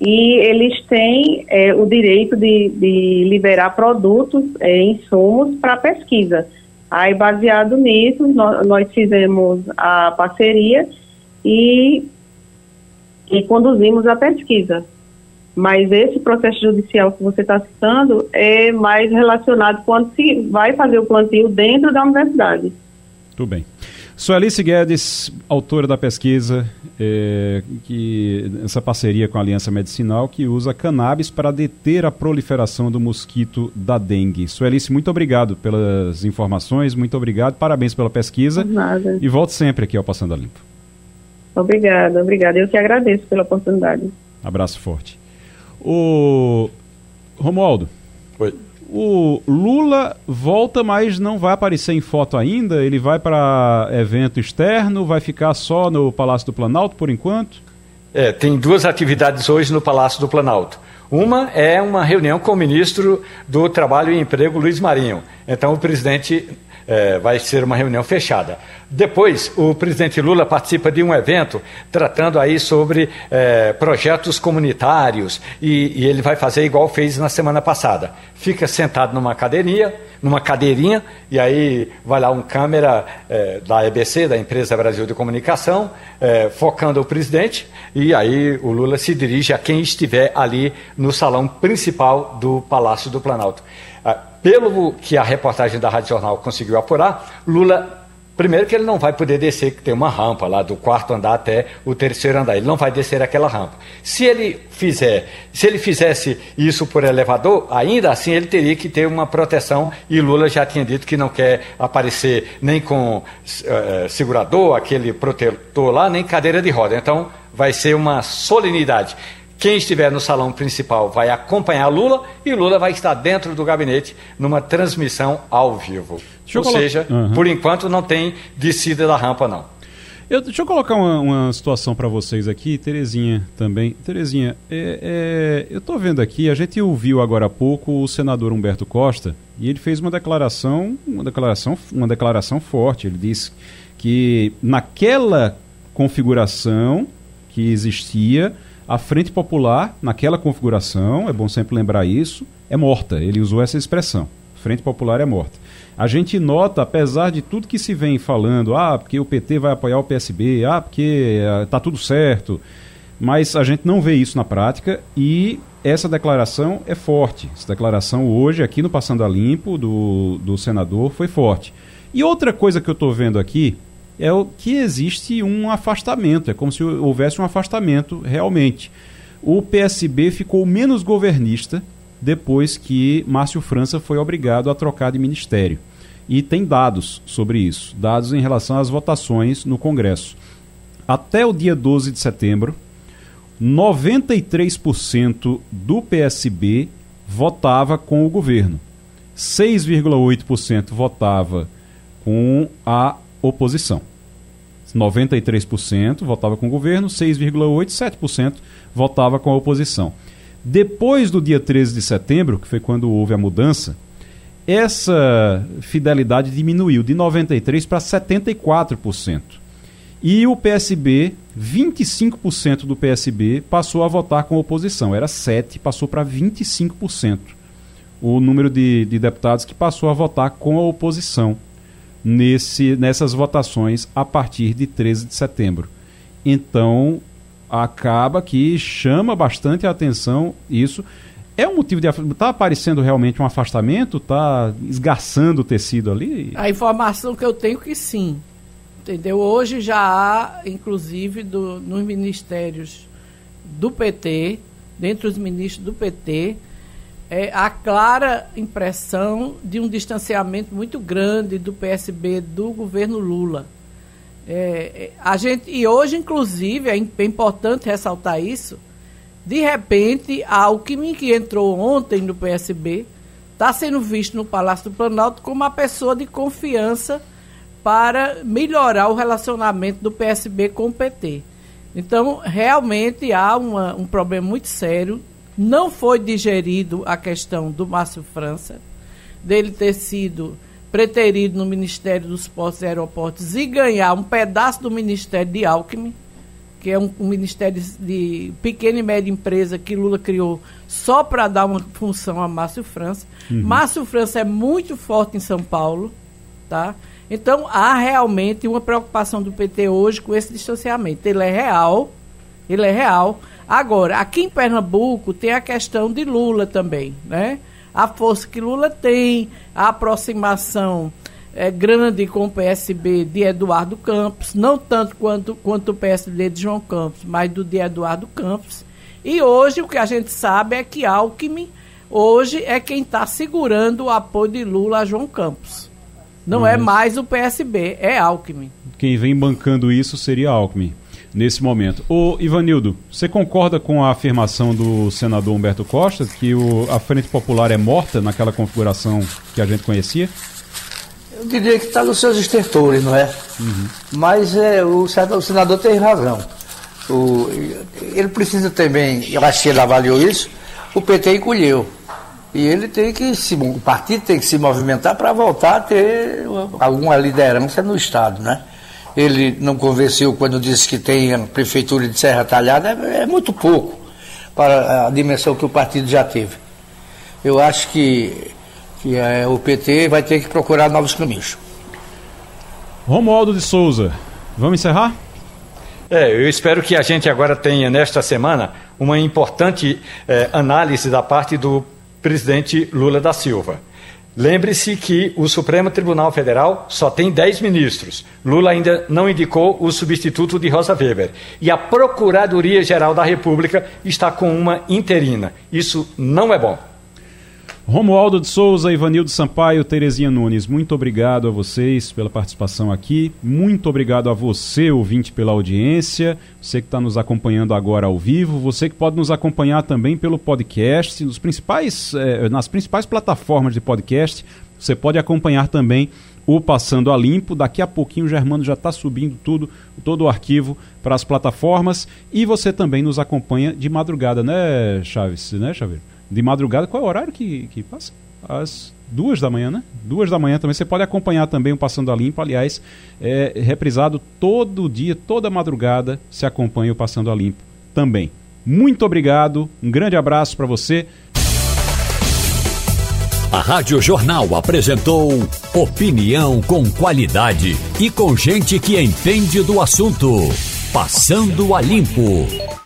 e eles têm é, o direito de, de liberar produtos, é, insumos para pesquisa. Aí, baseado nisso, nós, nós, fizemos a parceria e, e conduzimos a pesquisa. Mas esse processo judicial que você está citando é mais relacionado quando se vai fazer o plantio dentro da universidade. Tudo bem. Suelice Guedes, autora da pesquisa, é, que essa parceria com a Aliança Medicinal, que usa cannabis para deter a proliferação do mosquito da dengue. Suelice, muito obrigado pelas informações, muito obrigado, parabéns pela pesquisa. Nada. E volte sempre aqui ao Passando a Limpo. Obrigada, obrigada. Eu que agradeço pela oportunidade. Abraço forte. O Romualdo. Oi. O Lula volta, mas não vai aparecer em foto ainda. Ele vai para evento externo, vai ficar só no Palácio do Planalto por enquanto? É, tem duas atividades hoje no Palácio do Planalto. Uma é uma reunião com o ministro do Trabalho e Emprego, Luiz Marinho. Então, o presidente é, vai ser uma reunião fechada. Depois, o presidente Lula participa de um evento tratando aí sobre é, projetos comunitários e, e, ele vai fazer igual fez na semana passada. Fica sentado numa cadeirinha, numa cadeirinha e aí vai lá um câmera é, da EBC, da Empresa Brasil de Comunicação, é, focando o presidente e aí o Lula se dirige a quem estiver ali no salão principal do Palácio do Planalto. Pelo que a reportagem da Rádio Jornal conseguiu apurar, Lula Primeiro que ele não vai poder descer, que tem uma rampa lá do quarto andar até o terceiro andar. Ele não vai descer aquela rampa. Se ele fizer, se ele fizesse isso por elevador, ainda assim ele teria que ter uma proteção. E Lula já tinha dito que não quer aparecer nem com uh, segurador, aquele protetor lá, nem cadeira de roda. Então vai ser uma solenidade. Quem estiver no salão principal vai acompanhar Lula e Lula vai estar dentro do gabinete numa transmissão ao vivo. Ou seja, uhum. por enquanto não tem descida da rampa, não. Eu, deixa eu colocar uma, uma situação para vocês aqui, Terezinha também. Terezinha, é, é, eu estou vendo aqui, a gente ouviu agora há pouco o senador Humberto Costa e ele fez uma declaração, uma declaração, uma declaração forte. Ele disse que naquela configuração que existia, a Frente Popular, naquela configuração, é bom sempre lembrar isso, é morta. Ele usou essa expressão. Frente Popular é morta. A gente nota, apesar de tudo que se vem falando, ah, porque o PT vai apoiar o PSB, ah, porque eh, tudo certo, mas a gente não vê isso na prática e essa declaração é forte. Essa declaração hoje, aqui no Passando a Limpo, do, do senador, foi forte. E outra coisa que eu estou vendo aqui, é o que existe um afastamento, é como se houvesse um afastamento realmente. O PSB ficou menos governista depois que Márcio França foi obrigado a trocar de ministério. E tem dados sobre isso, dados em relação às votações no Congresso. Até o dia 12 de setembro, 93% do PSB votava com o governo. 6,8% votava com a oposição. 93% votava com o governo, 6,8%, 7% votava com a oposição. Depois do dia 13 de setembro, que foi quando houve a mudança, essa fidelidade diminuiu de 93% para 74%. E o PSB, 25% do PSB passou a votar com a oposição. Era 7%, passou para 25%. O número de, de deputados que passou a votar com a oposição nesse, nessas votações a partir de 13 de setembro. Então, acaba que chama bastante a atenção isso. É um motivo de. Está aparecendo realmente um afastamento? Está esgarçando o tecido ali? A informação que eu tenho é que sim. Entendeu? Hoje já há, inclusive, do, nos ministérios do PT, dentre os ministros do PT, é, a clara impressão de um distanciamento muito grande do PSB do governo Lula. É, é, a gente, e hoje, inclusive, é, é importante ressaltar isso, de repente, a Alckmin, que entrou ontem no PSB, está sendo visto no Palácio do Planalto como uma pessoa de confiança para melhorar o relacionamento do PSB com o PT. Então, realmente há uma, um problema muito sério não foi digerido a questão do Márcio França, dele ter sido preterido no Ministério dos Portos e Aeroportos e ganhar um pedaço do Ministério de Alckmin, que é um, um ministério de pequena e média empresa que Lula criou só para dar uma função a Márcio França. Uhum. Márcio França é muito forte em São Paulo, tá? Então há realmente uma preocupação do PT hoje com esse distanciamento. Ele é real, ele é real, Agora, aqui em Pernambuco tem a questão de Lula também, né? A força que Lula tem, a aproximação é, grande com o PSB de Eduardo Campos, não tanto quanto, quanto o PSB de João Campos, mas do de Eduardo Campos. E hoje o que a gente sabe é que Alckmin hoje é quem está segurando o apoio de Lula a João Campos. Não é mas... é mais o PSB, é Alckmin. Quem vem bancando isso seria Alckmin nesse momento. O Ivanildo, você concorda com a afirmação do senador Humberto Costa que o, a Frente Popular é morta naquela configuração que a gente conhecia? Eu diria que está nos seus estertores, não é? Uhum. Mas é, o, o senador tem razão. O, ele precisa também, eu acho que ele avaliou isso, o PT encolheu. E ele tem que se, o partido tem que se movimentar para voltar a ter alguma liderança no Estado, né? Ele não convenceu quando disse que tem a prefeitura de Serra Talhada, é, é muito pouco para a dimensão que o partido já teve. Eu acho que, que é, o PT vai ter que procurar novos caminhos. Romualdo de Souza, vamos encerrar? É, eu espero que a gente agora tenha, nesta semana, uma importante é, análise da parte do presidente Lula da Silva. Lembre-se que o Supremo Tribunal Federal só tem 10 ministros. Lula ainda não indicou o substituto de Rosa Weber. E a Procuradoria-Geral da República está com uma interina. Isso não é bom. Romualdo de Souza, Ivanildo Sampaio, Terezinha Nunes, muito obrigado a vocês pela participação aqui. Muito obrigado a você, ouvinte, pela audiência. Você que está nos acompanhando agora ao vivo. Você que pode nos acompanhar também pelo podcast, nos principais, eh, nas principais plataformas de podcast. Você pode acompanhar também o Passando a Limpo. Daqui a pouquinho o Germano já está subindo tudo, todo o arquivo para as plataformas. E você também nos acompanha de madrugada, né, Chaves? Né, Chaveiro? De madrugada. Qual é o horário que, que passa? Às duas da manhã, né? Duas da manhã também. Você pode acompanhar também o Passando a Limpo. Aliás, é reprisado todo dia, toda madrugada, se acompanha o Passando a Limpo também. Muito obrigado, um grande abraço para você. A Rádio Jornal apresentou opinião com qualidade e com gente que entende do assunto. Passando a Limpo.